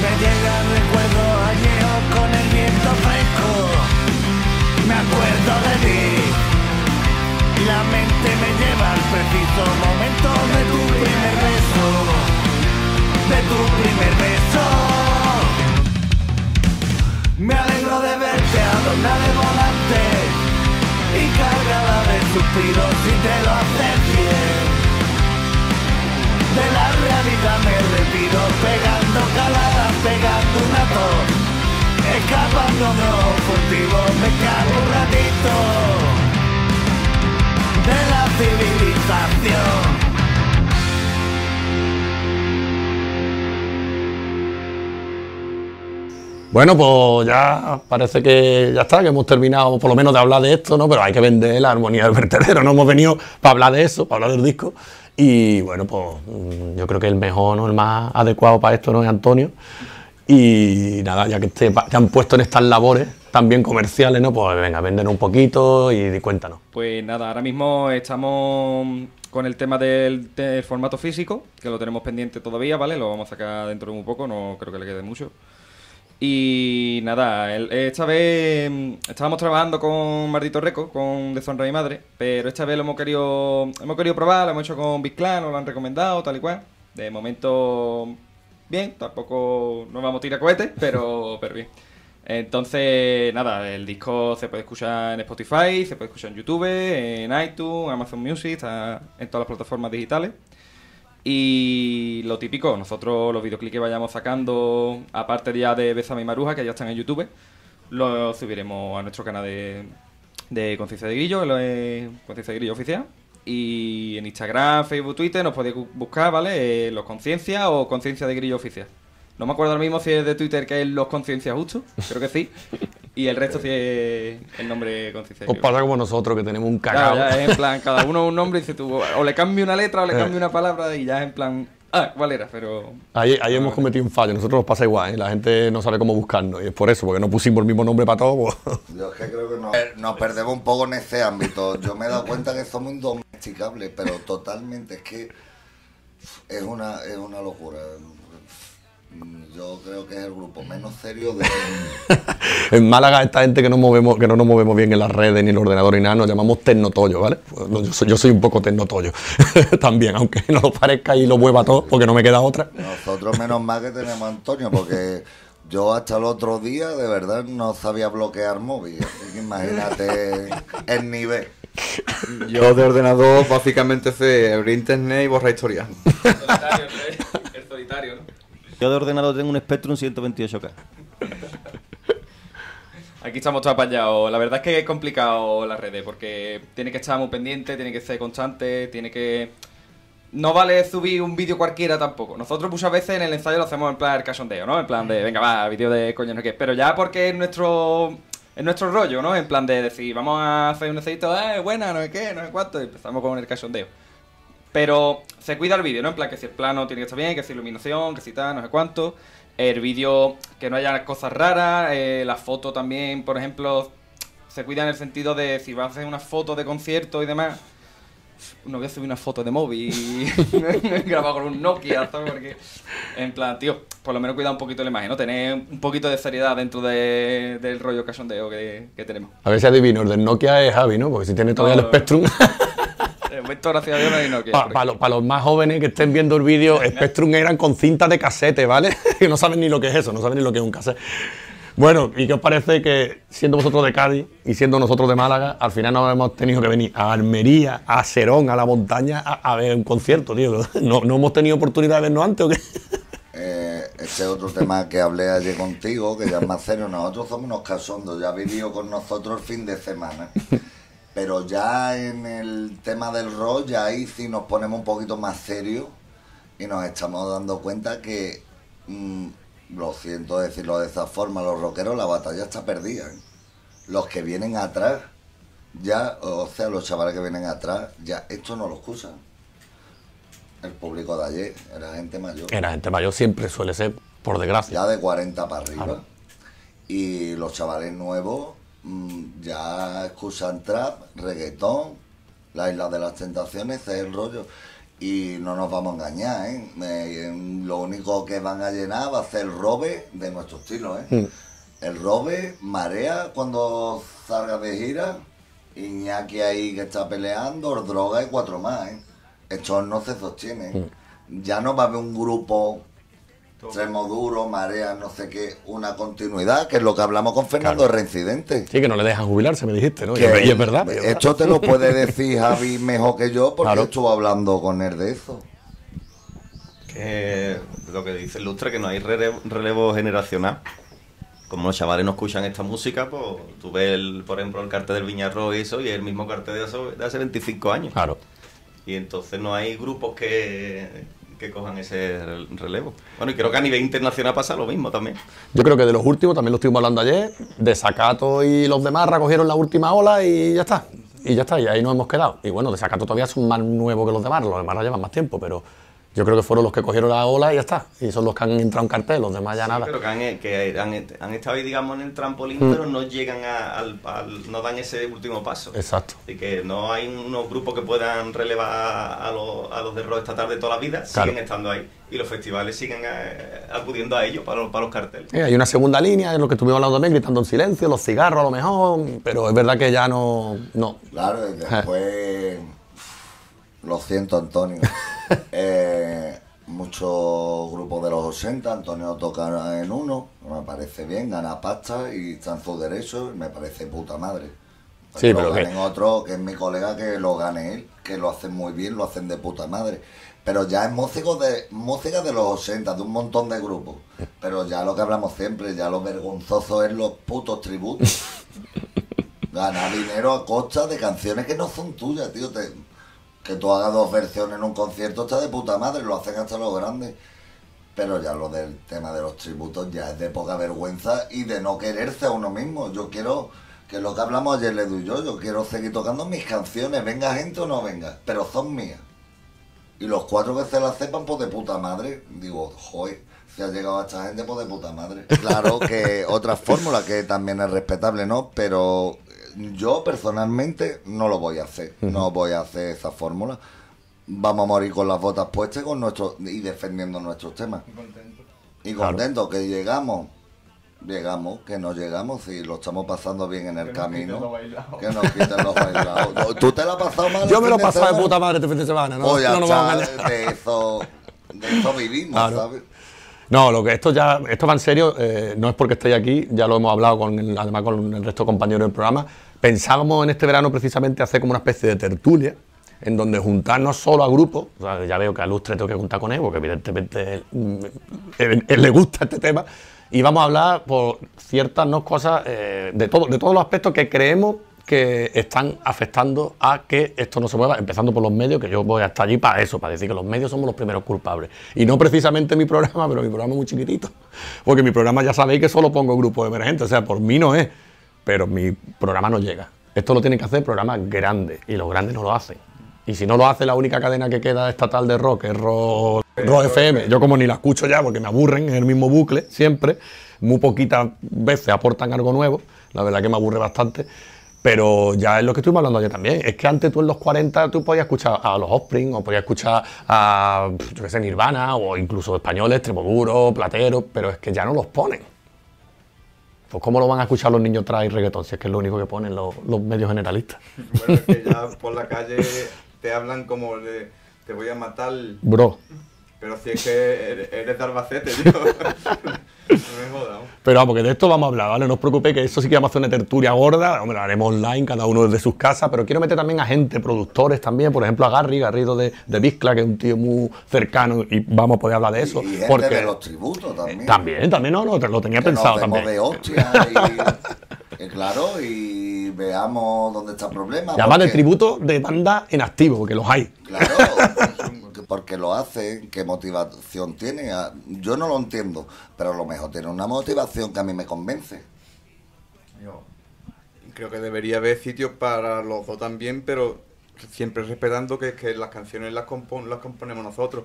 Me llega el recuerdo añejo con el viento fresco. Me acuerdo de ti. La mente me lleva al preciso momento de tu primer beso. De tu primer beso. Me alegro de verte adornada de volante y cargada de suspiros si te lo haces bien. De la realidad me retiro pegando caladas, pegando una tos Escapando de los furtivos, me cago un ratito civilización Bueno, pues ya parece que ya está, que hemos terminado por lo menos de hablar de esto, ¿no? Pero hay que vender la armonía del vertedero, no hemos venido para hablar de eso, para hablar del disco. Y bueno, pues mm, yo creo que el mejor, ¿no? El más adecuado para esto, ¿no? Es Antonio. Y nada, ya que te, te han puesto en estas labores también comerciales, ¿no? Pues venga, véndenos un poquito y cuéntanos. Pues nada, ahora mismo estamos con el tema del, formato físico, que lo tenemos pendiente todavía, ¿vale? Lo vamos a sacar dentro de muy poco, no creo que le quede mucho. Y nada, esta vez mm, estábamos trabajando con Mardito Reco, con Deshonra y Madre, pero esta vez lo hemos querido, hemos querido probar, lo hemos hecho con Big Clan, nos lo han recomendado, tal y cual. De momento, bien, tampoco nos vamos a tirar cohetes, pero, pero bien. Entonces, nada, el disco se puede escuchar en Spotify, se puede escuchar en YouTube, en iTunes, Amazon Music, está en todas las plataformas digitales. Y lo típico, nosotros los videoclips que vayamos sacando, aparte ya de Besame y Maruja, que ya están en YouTube, los subiremos a nuestro canal de, de Conciencia de Grillo, Conciencia de Grillo Oficial. Y en Instagram, Facebook, Twitter nos podéis bu- buscar, ¿vale? Eh, los Conciencia o Conciencia de Grillo Oficial. No me acuerdo ahora mismo si es de Twitter que es Los Conciencia Justo, creo que sí. Y el resto sí es el nombre Conciencia Os pasa como nosotros, que tenemos un ya es en plan, cada uno un nombre y dice tú, o le cambio una letra o le Eh. cambio una palabra y ya es en plan, ah, ¿cuál era? Pero Ahí, ahí hemos cometido un fallo, nosotros nos pasa igual, ¿eh? la gente no sabe cómo buscarnos y es por eso, porque no pusimos el mismo nombre para todos. pues. Yo es que creo que nos, nos perdemos un poco en ese ámbito. Yo me he dado cuenta que somos indomesticables, pero totalmente. Es que es una, es una locura. Yo creo que es el grupo menos serio de... En Málaga, esta gente que no, movemos, que no nos movemos bien en las redes ni en el ordenador ni nada, nos llamamos tecnotollo, ¿vale? Pues, Yo soy, yo soy un poco tecnotollo también, aunque no lo parezca y lo mueva todo, porque no me queda otra. Nosotros menos mal que tenemos a Antonio, porque yo hasta el otro día de verdad no sabía bloquear móvil. Así que imagínate el nivel. Yo de ordenador básicamente sé abrir internet y borrar historias. el solitario, ¿no? Yo de ordenador tengo un Spectrum 128K. Aquí estamos todos. La verdad es que es complicado las redes porque tiene que estar muy pendiente, tiene que ser constante, tiene que... No vale subir un vídeo cualquiera tampoco. Nosotros muchas veces en el ensayo lo hacemos en plan el cachondeo, ¿no? En plan de, venga, va, vídeo de coño no qué. Pero ya porque es nuestro... Es nuestro rollo, ¿no? En plan de decir, vamos a hacer un ensayito, eh, buena, no sé qué, no sé cuánto, y empezamos con el cachondeo. Pero se cuida el vídeo, ¿no? En plan que si el plano tiene que estar bien, que si iluminación, que si tal, no sé cuánto. El vídeo, que no haya cosas raras. eh, la foto también, por ejemplo, se cuida en el sentido de si vas a hacer una foto de concierto y demás. No voy a subir una foto de móvil y grabar con un Nokia, ¿sabes? Porque, en plan, tío, por lo menos cuida un poquito la imagen, ¿no? Tener un poquito de seriedad dentro de- del rollo cachondeo que, que tenemos. A ver si adivino, el del Nokia es Javi, ¿no? Porque si tiene todavía No, el Spectrum. De momento, gracias a Dios, no hay Nokia. Para los, más jóvenes que estén viendo el vídeo, Spectrum eran con cinta de casete, ¿vale? que no saben ni lo que es eso, no saben ni lo que es un casete. Bueno, ¿y qué os parece que siendo vosotros de Cádiz y siendo nosotros de Málaga, al final nos hemos tenido que venir a Almería, a Serón, a la montaña, a, a ver un concierto, tío? ¿No, ¿No hemos tenido oportunidad de vernos antes o qué? Eh, este es otro tema que hablé ayer contigo, que ya es más serio. Nosotros somos unos cachondos, ya vivido con nosotros el fin de semana. Pero ya en el tema del rock, ya ahí sí nos ponemos un poquito más serios y nos estamos dando cuenta que, mm, lo siento decirlo de esa forma, los rockeros, la batalla está perdida. ¿eh? Los que vienen atrás, ya, o sea, los chavales que vienen atrás, ya esto no lo escuchan. El público de ayer era gente mayor. La gente mayor siempre suele ser, por desgracia. Ya de 40 para arriba. Claro. Y los chavales nuevos ya escuchan trap, reggaetón, la isla de las tentaciones, ese es el rollo. Y no nos vamos a engañar, ¿eh? Me- lo único que van a llenar va a ser el robe de nuestro estilo, ¿eh? Mm. El robe, marea cuando salga de gira, Iñaki ahí que está peleando, droga y cuatro más, ¿eh? Esto no se sostiene. Ya no va a haber un grupo extremo duro, marea, no sé qué, una continuidad, que es lo que hablamos con Fernando Claro. Reincidente. Sí, que no le dejan jubilarse, me dijiste, ¿no? Y Que es- y es verdad. Esto te lo puede decir Javi mejor que yo, porque Claro. estuvo hablando con él de eso. Que lo que dice Lustre, que no hay relevo, relevo generacional. Como los chavales no escuchan esta música, pues tú ves, el, por ejemplo, el cartel del Viñarro y eso, y es el mismo cartel de, eso- de hace 25 años. Claro. Y entonces no hay grupos que, que cojan ese re- relevo. Bueno, y creo que a nivel internacional pasa lo mismo también. Yo creo que de los últimos, también lo estuvimos hablando ayer, de Sacato y los demás recogieron la última ola y ya está. Y ya está, y ahí nos hemos quedado. Y bueno, de Sacato todavía son más nuevos que los demás, los demás llevan más tiempo, pero Yo creo que fueron los que cogieron la ola y ya está. Y son los que han entrado en cartel, los demás ya Sí, nada. Pero que han, que han, han estado ahí, digamos, en el trampolín, Mm. pero no llegan a- al, al- no dan ese último paso. Exacto. Y que no hay unos grupos que puedan relevar a los, a los de rock esta tarde toda la vida, Claro. siguen estando ahí. Y los festivales siguen eh, acudiendo a ellos para, los- para los carteles. Eh, hay una segunda línea, en lo que estuvimos hablando también, gritando en silencio, los cigarros a lo mejor, pero es verdad que ya no. no. Claro, después. Lo siento, Antonio. Eh, muchos grupos de los 80, Antonio toca en uno, me parece bien, gana pasta y está en su derecho, y me parece puta madre. Sí, pero lo que- otro, que es mi colega, que lo gane él, que lo hacen muy bien, lo hacen de puta madre. Pero ya es música de, música de los 80, de un montón de grupos. Pero ya lo que hablamos siempre, ya lo vergonzoso es los putos tributos. Ganar dinero a costa de canciones que no son tuyas, tío. Te- que tú hagas dos versiones en un concierto está de puta madre, lo hacen hasta los grandes. Pero ya lo del tema de los tributos ya es de poca vergüenza y de no quererse a uno mismo. Yo quiero, que es lo que hablamos ayer Ledu y yo, yo quiero seguir tocando mis canciones, venga gente o no venga, pero son mías. Y los cuatro que se las sepan, pues de puta madre. Digo, joder, si ha llegado a esta gente, pues de puta madre. Claro que otra fórmula que también es respetable, ¿no? Pero yo personalmente no lo voy a hacer. No voy a hacer esa fórmula. Vamos a morir con las botas puestas y con nuestro, y defendiendo nuestros temas. Y contentos que llegamos. Llegamos, que no llegamos, y lo estamos pasando bien en el camino. Que nos quiten los bailados. ¿Tú te la has pasado mal? Yo me lo he pasado de puta madre este fin de semana, ¿no? Pues ya no nos vamos a engañar. de eso, de eso vivimos, Claro. ¿sabes? No, lo que esto ya, esto va en serio, eh, no es porque estéis aquí, ya lo hemos hablado con el- además con el resto de compañeros del programa. Pensábamos en este verano precisamente hacer como una especie de tertulia, en donde juntarnos solo a grupos. O sea, ya veo que a Lustre tengo que juntar con él, porque evidentemente él, mm, le gusta este tema. Y vamos a hablar por ciertas ¿no? cosas eh, de, todo, de todos los aspectos que creemos que están afectando a que esto no se mueva, empezando por los medios, que yo voy hasta allí para eso, para decir que los medios somos los primeros culpables. Y no precisamente mi programa, pero mi programa es muy chiquitito. Porque mi programa ya sabéis que solo pongo grupos emergentes, o sea, por mí no es, pero mi programa no llega. Esto lo tienen que hacer programas grandes, y los grandes no lo hacen. Y si no lo hace la única cadena que queda estatal de rock, es Rock, Rock FM, yo como ni la escucho ya porque me aburren, en el mismo bucle siempre, muy poquitas veces aportan algo nuevo, la verdad que me aburre bastante. Pero ya es lo que estuvimos hablando ayer también. Es que antes tú en los 40 tú podías escuchar a los Offspring o podías escuchar a, yo qué sé, Nirvana o incluso españoles, Tremoduro, Platero, pero es que ya no los ponen. Pues ¿cómo lo van a escuchar los niños trae reggaetón si es que es lo único que ponen los, los medios generalistas? Bueno, es que ya por la calle te hablan como de te voy a matar. Bro. Pero si es que eres, eres de Albacete, tío. Pero vamos, que de esto vamos a hablar, ¿vale? No os preocupéis, que eso sí que vamos a hacer una tertulia gorda, hombre, lo haremos online, cada uno desde sus casas, pero quiero meter también a gente, productores también, por ejemplo a Garry, Garrido de, de Vizcla, que es un tío muy cercano y vamos a poder hablar de eso. Y gente porque de los tributos también. También, también, no, no, te lo tenía Que nos pensado demos también. de hostia y, y claro, y veamos dónde está el problema. Y además de porque- tributo de banda en activo, porque los hay. Claro, que porque lo hacen, qué motivación tiene. Ah, Yo no lo entiendo, pero a lo mejor tiene una motivación que a mí me convence. Creo que debería haber sitios para los dos también, pero siempre respetando que, las canciones las, compon- las componemos nosotros.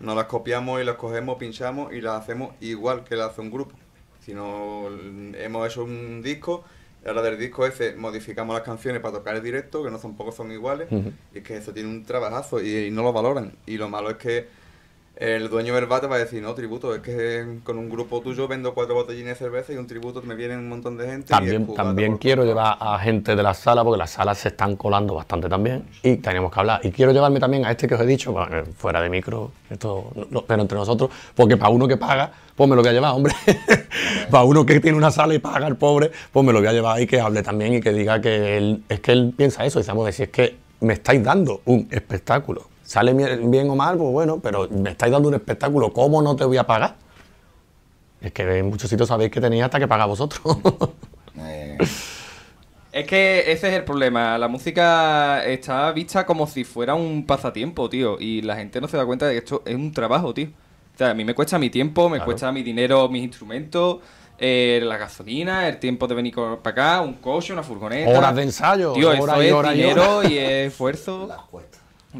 No las copiamos y las cogemos, pinchamos y las hacemos igual que las hace un grupo. Si no, hemos hecho un disco, ahora del disco ese modificamos las canciones para tocar el directo, que no tampoco son iguales, y es que eso tiene un trabajazo y, y no lo valoran. Y lo malo es que el dueño del bar te va a decir, no, tributo, es que con un grupo tuyo vendo cuatro botellines de cerveza y un tributo me viene un montón de gente. y También, quiero llevar a gente de la sala, porque las salas se están colando bastante también, y tenemos que hablar. Y quiero llevarme también a este que os he dicho, bueno, eh, fuera de micro, esto, no- pero entre nosotros, porque para uno que paga, pues me lo voy a llevar, hombre. para uno que tiene una sala y paga el pobre, pues me lo voy a llevar y que hable también y que diga que él, es que él piensa eso. Vamos, si es que me estáis dando un espectáculo. Sale bien o mal, pues bueno, pero me estáis dando un espectáculo, ¿cómo no te voy a pagar? Es que en muchos sitios sabéis que tenéis hasta que pagar vosotros. Es que ese es el problema. La música está vista como si fuera un pasatiempo, tío. Y la gente no se da cuenta de que esto es un trabajo, tío. O sea, a mí me cuesta mi tiempo, me Claro. cuesta mi dinero, mis instrumentos, eh, la gasolina, el tiempo de venir para acá, un coche, una furgoneta. Horas de ensayo, Tío, horas eso y es horas y dinero horas. y es esfuerzo.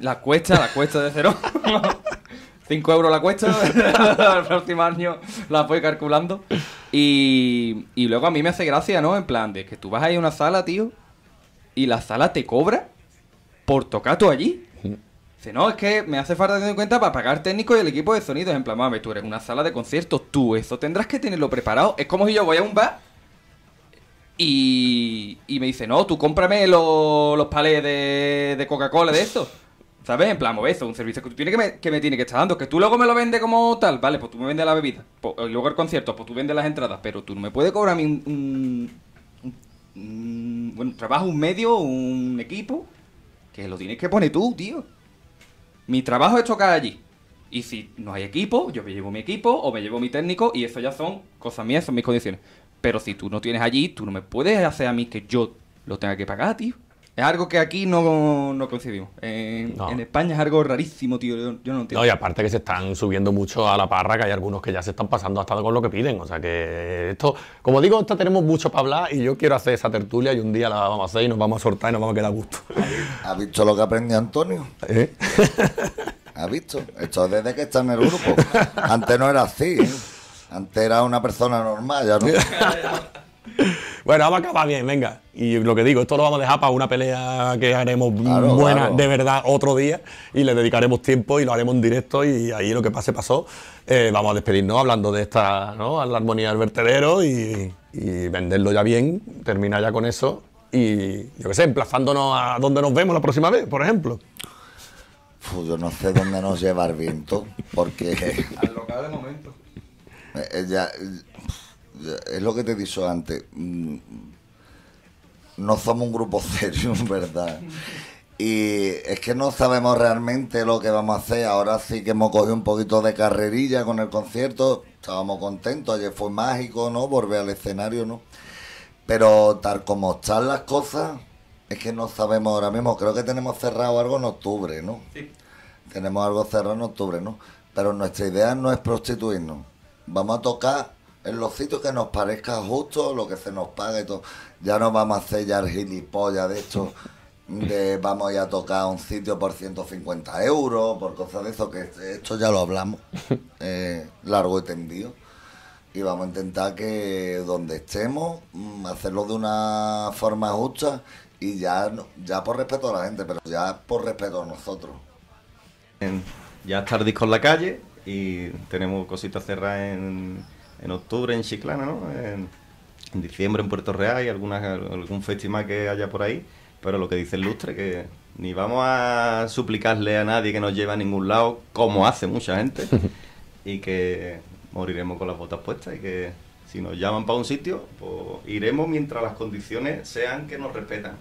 La cuesta. La cuesta, de cero. 5 euros la cuesta, el próximo año la voy calculando. Y, y luego a mí me hace gracia, ¿no? En plan, de que tú vas ahí a una sala, tío, y la sala te cobra por tocar tú allí. Dice, no, es que me hace falta tener en cuenta para pagar técnico y el equipo de sonido. En plan, mames, tú eres una sala de conciertos, tú eso tendrás que tenerlo preparado. Es como si yo voy a un bar y, y me dice, no, tú cómprame los, los palés de, de Coca-Cola de esto. ¿Sabes? En plan, pues eso, un servicio que tú tienes que me, que me tiene que estar dando. Que tú luego me lo vendes como tal, vale, pues tú me vendes la bebida. Pues, luego el concierto, pues tú vendes las entradas. Pero tú no me puedes cobrar a mí un, un- un- un- bueno, trabajo, un medio, un equipo, que lo tienes que poner tú, tío. Mi trabajo es tocar allí. Y si no hay equipo, yo me llevo mi equipo o me llevo mi técnico y eso ya son cosas mías, son mis condiciones. Pero si tú no tienes allí, tú no me puedes hacer a mí que yo lo tenga que pagar, tío. Es algo que aquí no, no concebimos. En, No. en España es algo rarísimo, tío. Yo, yo no entiendo. No, y aparte que se están subiendo mucho a la parra, que hay algunos que ya se están pasando hasta con lo que piden. O sea que esto, como digo, esto tenemos mucho para hablar y yo quiero hacer esa tertulia y un día la vamos a hacer y nos vamos a soltar y nos vamos a quedar a gusto. ¿Has visto lo que aprendió Antonio? ¿Eh? ¿Has visto? Esto es desde que está en el grupo. Antes no era así. ¿eh? Antes era una persona normal, ya no. Bueno, vamos a acabar bien, venga. Y lo que digo, esto lo vamos a dejar para una pelea que haremos Claro, buena claro. de verdad otro día y le dedicaremos tiempo y lo haremos en directo y ahí lo que pase pasó. Eh, vamos a despedirnos hablando de esta, ¿no? La armonía del vertedero y, y venderlo ya bien, terminar ya con eso y yo qué sé, emplazándonos a donde nos vemos la próxima vez, por ejemplo. Fu, yo no sé dónde nos lleva el viento, porque Al local de momento. ya, eh, ya, es lo que te he dicho antes. mm, No somos un grupo serio, en verdad. Y es que no sabemos realmente lo que vamos a hacer. Ahora sí que hemos cogido un poquito de carrerilla con el concierto. Estábamos contentos. Ayer fue mágico, ¿no? Volver al escenario, ¿no? Pero tal como están las cosas, es que no sabemos ahora mismo. Creo que tenemos cerrado algo en octubre, ¿no? Tenemos algo cerrado en octubre, ¿no? Pero nuestra idea no es prostituirnos. Vamos a tocar en los sitios que nos parezca justo, lo que se nos pague y todo. Ya no vamos a hacer ya el gilipollas de esto, de vamos a ir a tocar un sitio por 150 euros, por cosas de eso, que esto ya lo hablamos, eh, largo y tendido. Y vamos a intentar que donde estemos, mm, hacerlo de una forma justa y ya, ya por respeto a la gente, pero ya por respeto a nosotros. Ya está el disco en la calle y tenemos cositas cerradas en, en octubre en Chiclana, ¿no? En, en diciembre en Puerto Real y algunas, algún festival que haya por ahí. Pero lo que dice el Lustre, que ni vamos a suplicarle a nadie que nos lleve a ningún lado, como hace mucha gente, y que moriremos con las botas puestas y que si nos llaman para un sitio, pues iremos mientras las condiciones sean que nos respetan.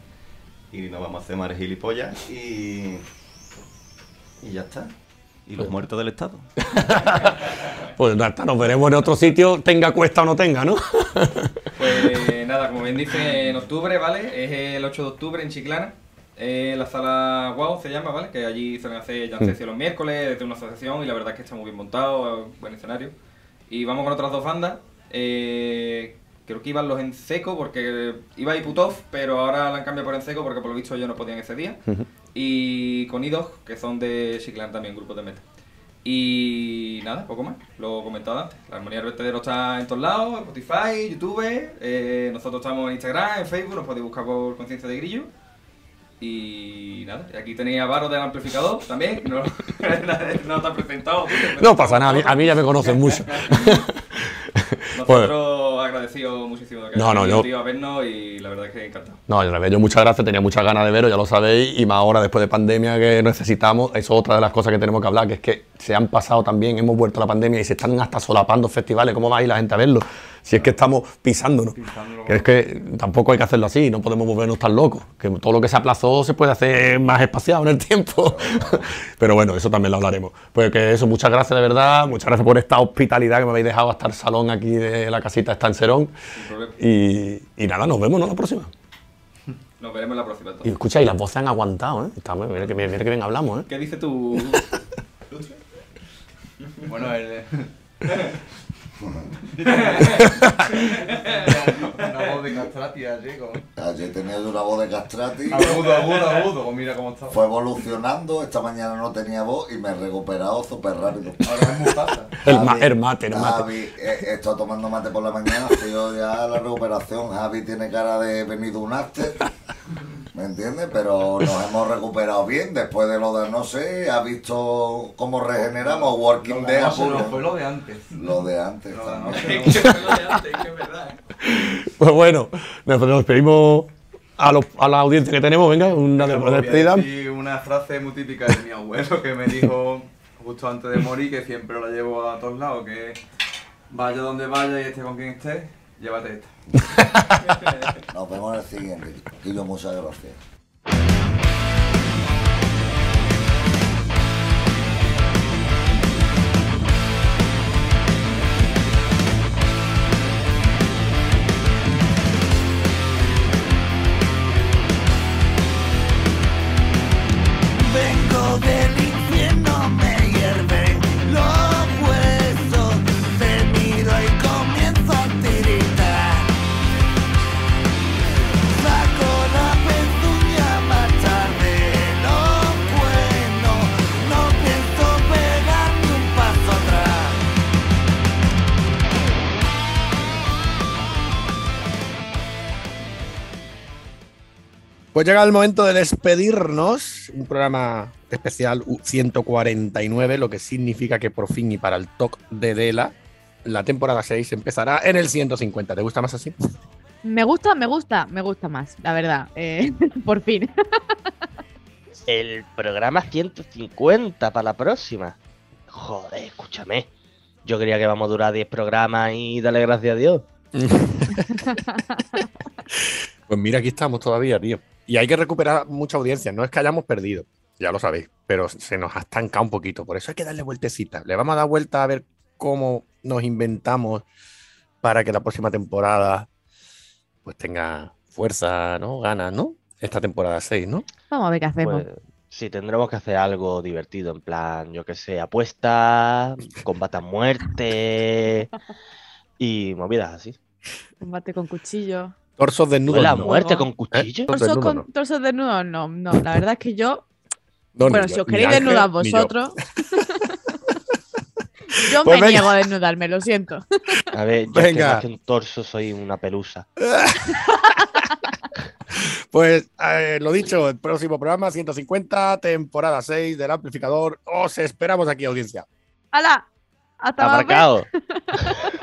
Y no vamos a hacer más gilipollas y, y ya está. Y los muertos del Estado. Pues ya está, nos veremos en otro sitio, tenga cuesta o no tenga, ¿no? Pues nada, como bien dice, en octubre, ¿vale? Es el 8 de octubre en Chiclana. Eh, la sala Wow se llama, ¿vale? Que allí suelen hacer ya Mm. los miércoles, desde una asociación, y la verdad es que está muy bien montado, buen escenario. Y vamos con otras dos bandas. Eh, creo que iban los en seco, porque iba Iputov, pero ahora la han cambiado por en seco, porque por lo visto ellos no podían ese día. Y con Idos, que son de Chiclana también, grupos de metal. Y nada, poco más, lo he comentado antes. La armonía del vertedero está en todos lados, Spotify, YouTube. eh, nosotros estamos en Instagram, en Facebook, nos podéis buscar por Conciencia de Grillo. Y nada, aquí tenéis a Varo del amplificador también, no, no está presentado. No pasa nada, a mí, a mí ya me conocen mucho. Nosotros agradecidos muchísimo de que No, no, yo- a vernos y la verdad es que encantado. No, al revés, yo muchas gracias, tenía muchas ganas de veros, ya lo sabéis, y más ahora después de pandemia que necesitamos, eso es otra de las cosas que tenemos que hablar, que es que se han pasado también, hemos vuelto a la pandemia y se están hasta solapando festivales, ¿cómo va a ir la gente a verlo? Si es que estamos pisándonos, que es que tampoco hay que hacerlo así, no podemos volvernos tan locos, que todo lo que se aplazó se puede hacer más espaciado en el tiempo, pero bueno, eso también lo hablaremos. Pues que eso, muchas gracias de verdad, muchas gracias por esta hospitalidad que me habéis dejado hasta el salón aquí de la casita está y, y nada, nos vemos ¿no? la próxima. Nos veremos la próxima Y entonces. escucha, y las voces han aguantado, ¿eh? Está, mira, que, mira que bien hablamos, ¿eh? ¿Qué dices tú? Bueno, el, Una voz de castrati como... Ayer tenía yo una voz de castrati. Agudo, agudo, agudo. Pues mira cómo está. Fue evolucionando, esta mañana no tenía voz y me he recuperado súper rápido. Ahora es. El, ma- el mate, el mate. Javi, eh, he estado tomando mate por la mañana, estoy yo ya la recuperación. Javi tiene cara de venido un after, ¿me entiendes? Pero nos hemos recuperado bien después de lo de no sé, ha visto cómo regeneramos Working Lo Day de a anoche no, puro. fue lo de antes. Lo de antes Lo de también. anoche Pues bueno, nos nos despedimos a, los- a la audiencia que tenemos. Venga, una despedida. decir una frase muy típica de mi abuelo que me dijo justo antes de morir, que siempre la llevo a todos lados, que es, vaya donde vaya y esté con quien esté, llévate esta. Nos vemos en el siguiente. Quillo, muchas gracias. Pues llega el momento de despedirnos. Un programa especial U- 149, lo que significa que por fin y para el TOC de Dela, la temporada 6 empezará en el 150. ¿Te gusta más así? Me gusta, me gusta, me gusta más, la verdad. eh, por fin. El programa 150 para la próxima. Joder, escúchame. Yo creía que vamos a durar 10 programas y dale gracias a Dios. Pues mira, aquí estamos todavía, tío. Y hay que recuperar mucha audiencia. No es que hayamos perdido, ya lo sabéis, pero se nos ha estancado un poquito. Por eso hay que darle vueltecita. Le vamos a dar vuelta a ver cómo nos inventamos para que la próxima temporada pues tenga fuerza, ¿no? Ganas, ¿no? Esta temporada 6, ¿no? Vamos a ver qué hacemos. Pues, sí, tendremos que hacer algo divertido, en plan, yo que sé, apuesta, combate a muerte y movidas así. Combate con cuchillo. Torsos desnudos. ¿La muerte ¿Eh? con cuchillo? Torsos Torsos desnudos, con no. torsos desnudos, no, no. La verdad es que yo. No, bueno, yo, si os queréis Ángel, desnudar yo. vosotros. yo Pues me venga. niego a desnudarme, lo siento. A ver, yo Venga. más que un torso soy una pelusa. Pues eh, lo dicho, el próximo programa 150, temporada 6 del amplificador. Os esperamos aquí, audiencia. ¡Hala! ¡Hasta! Aparcado.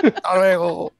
Hasta luego.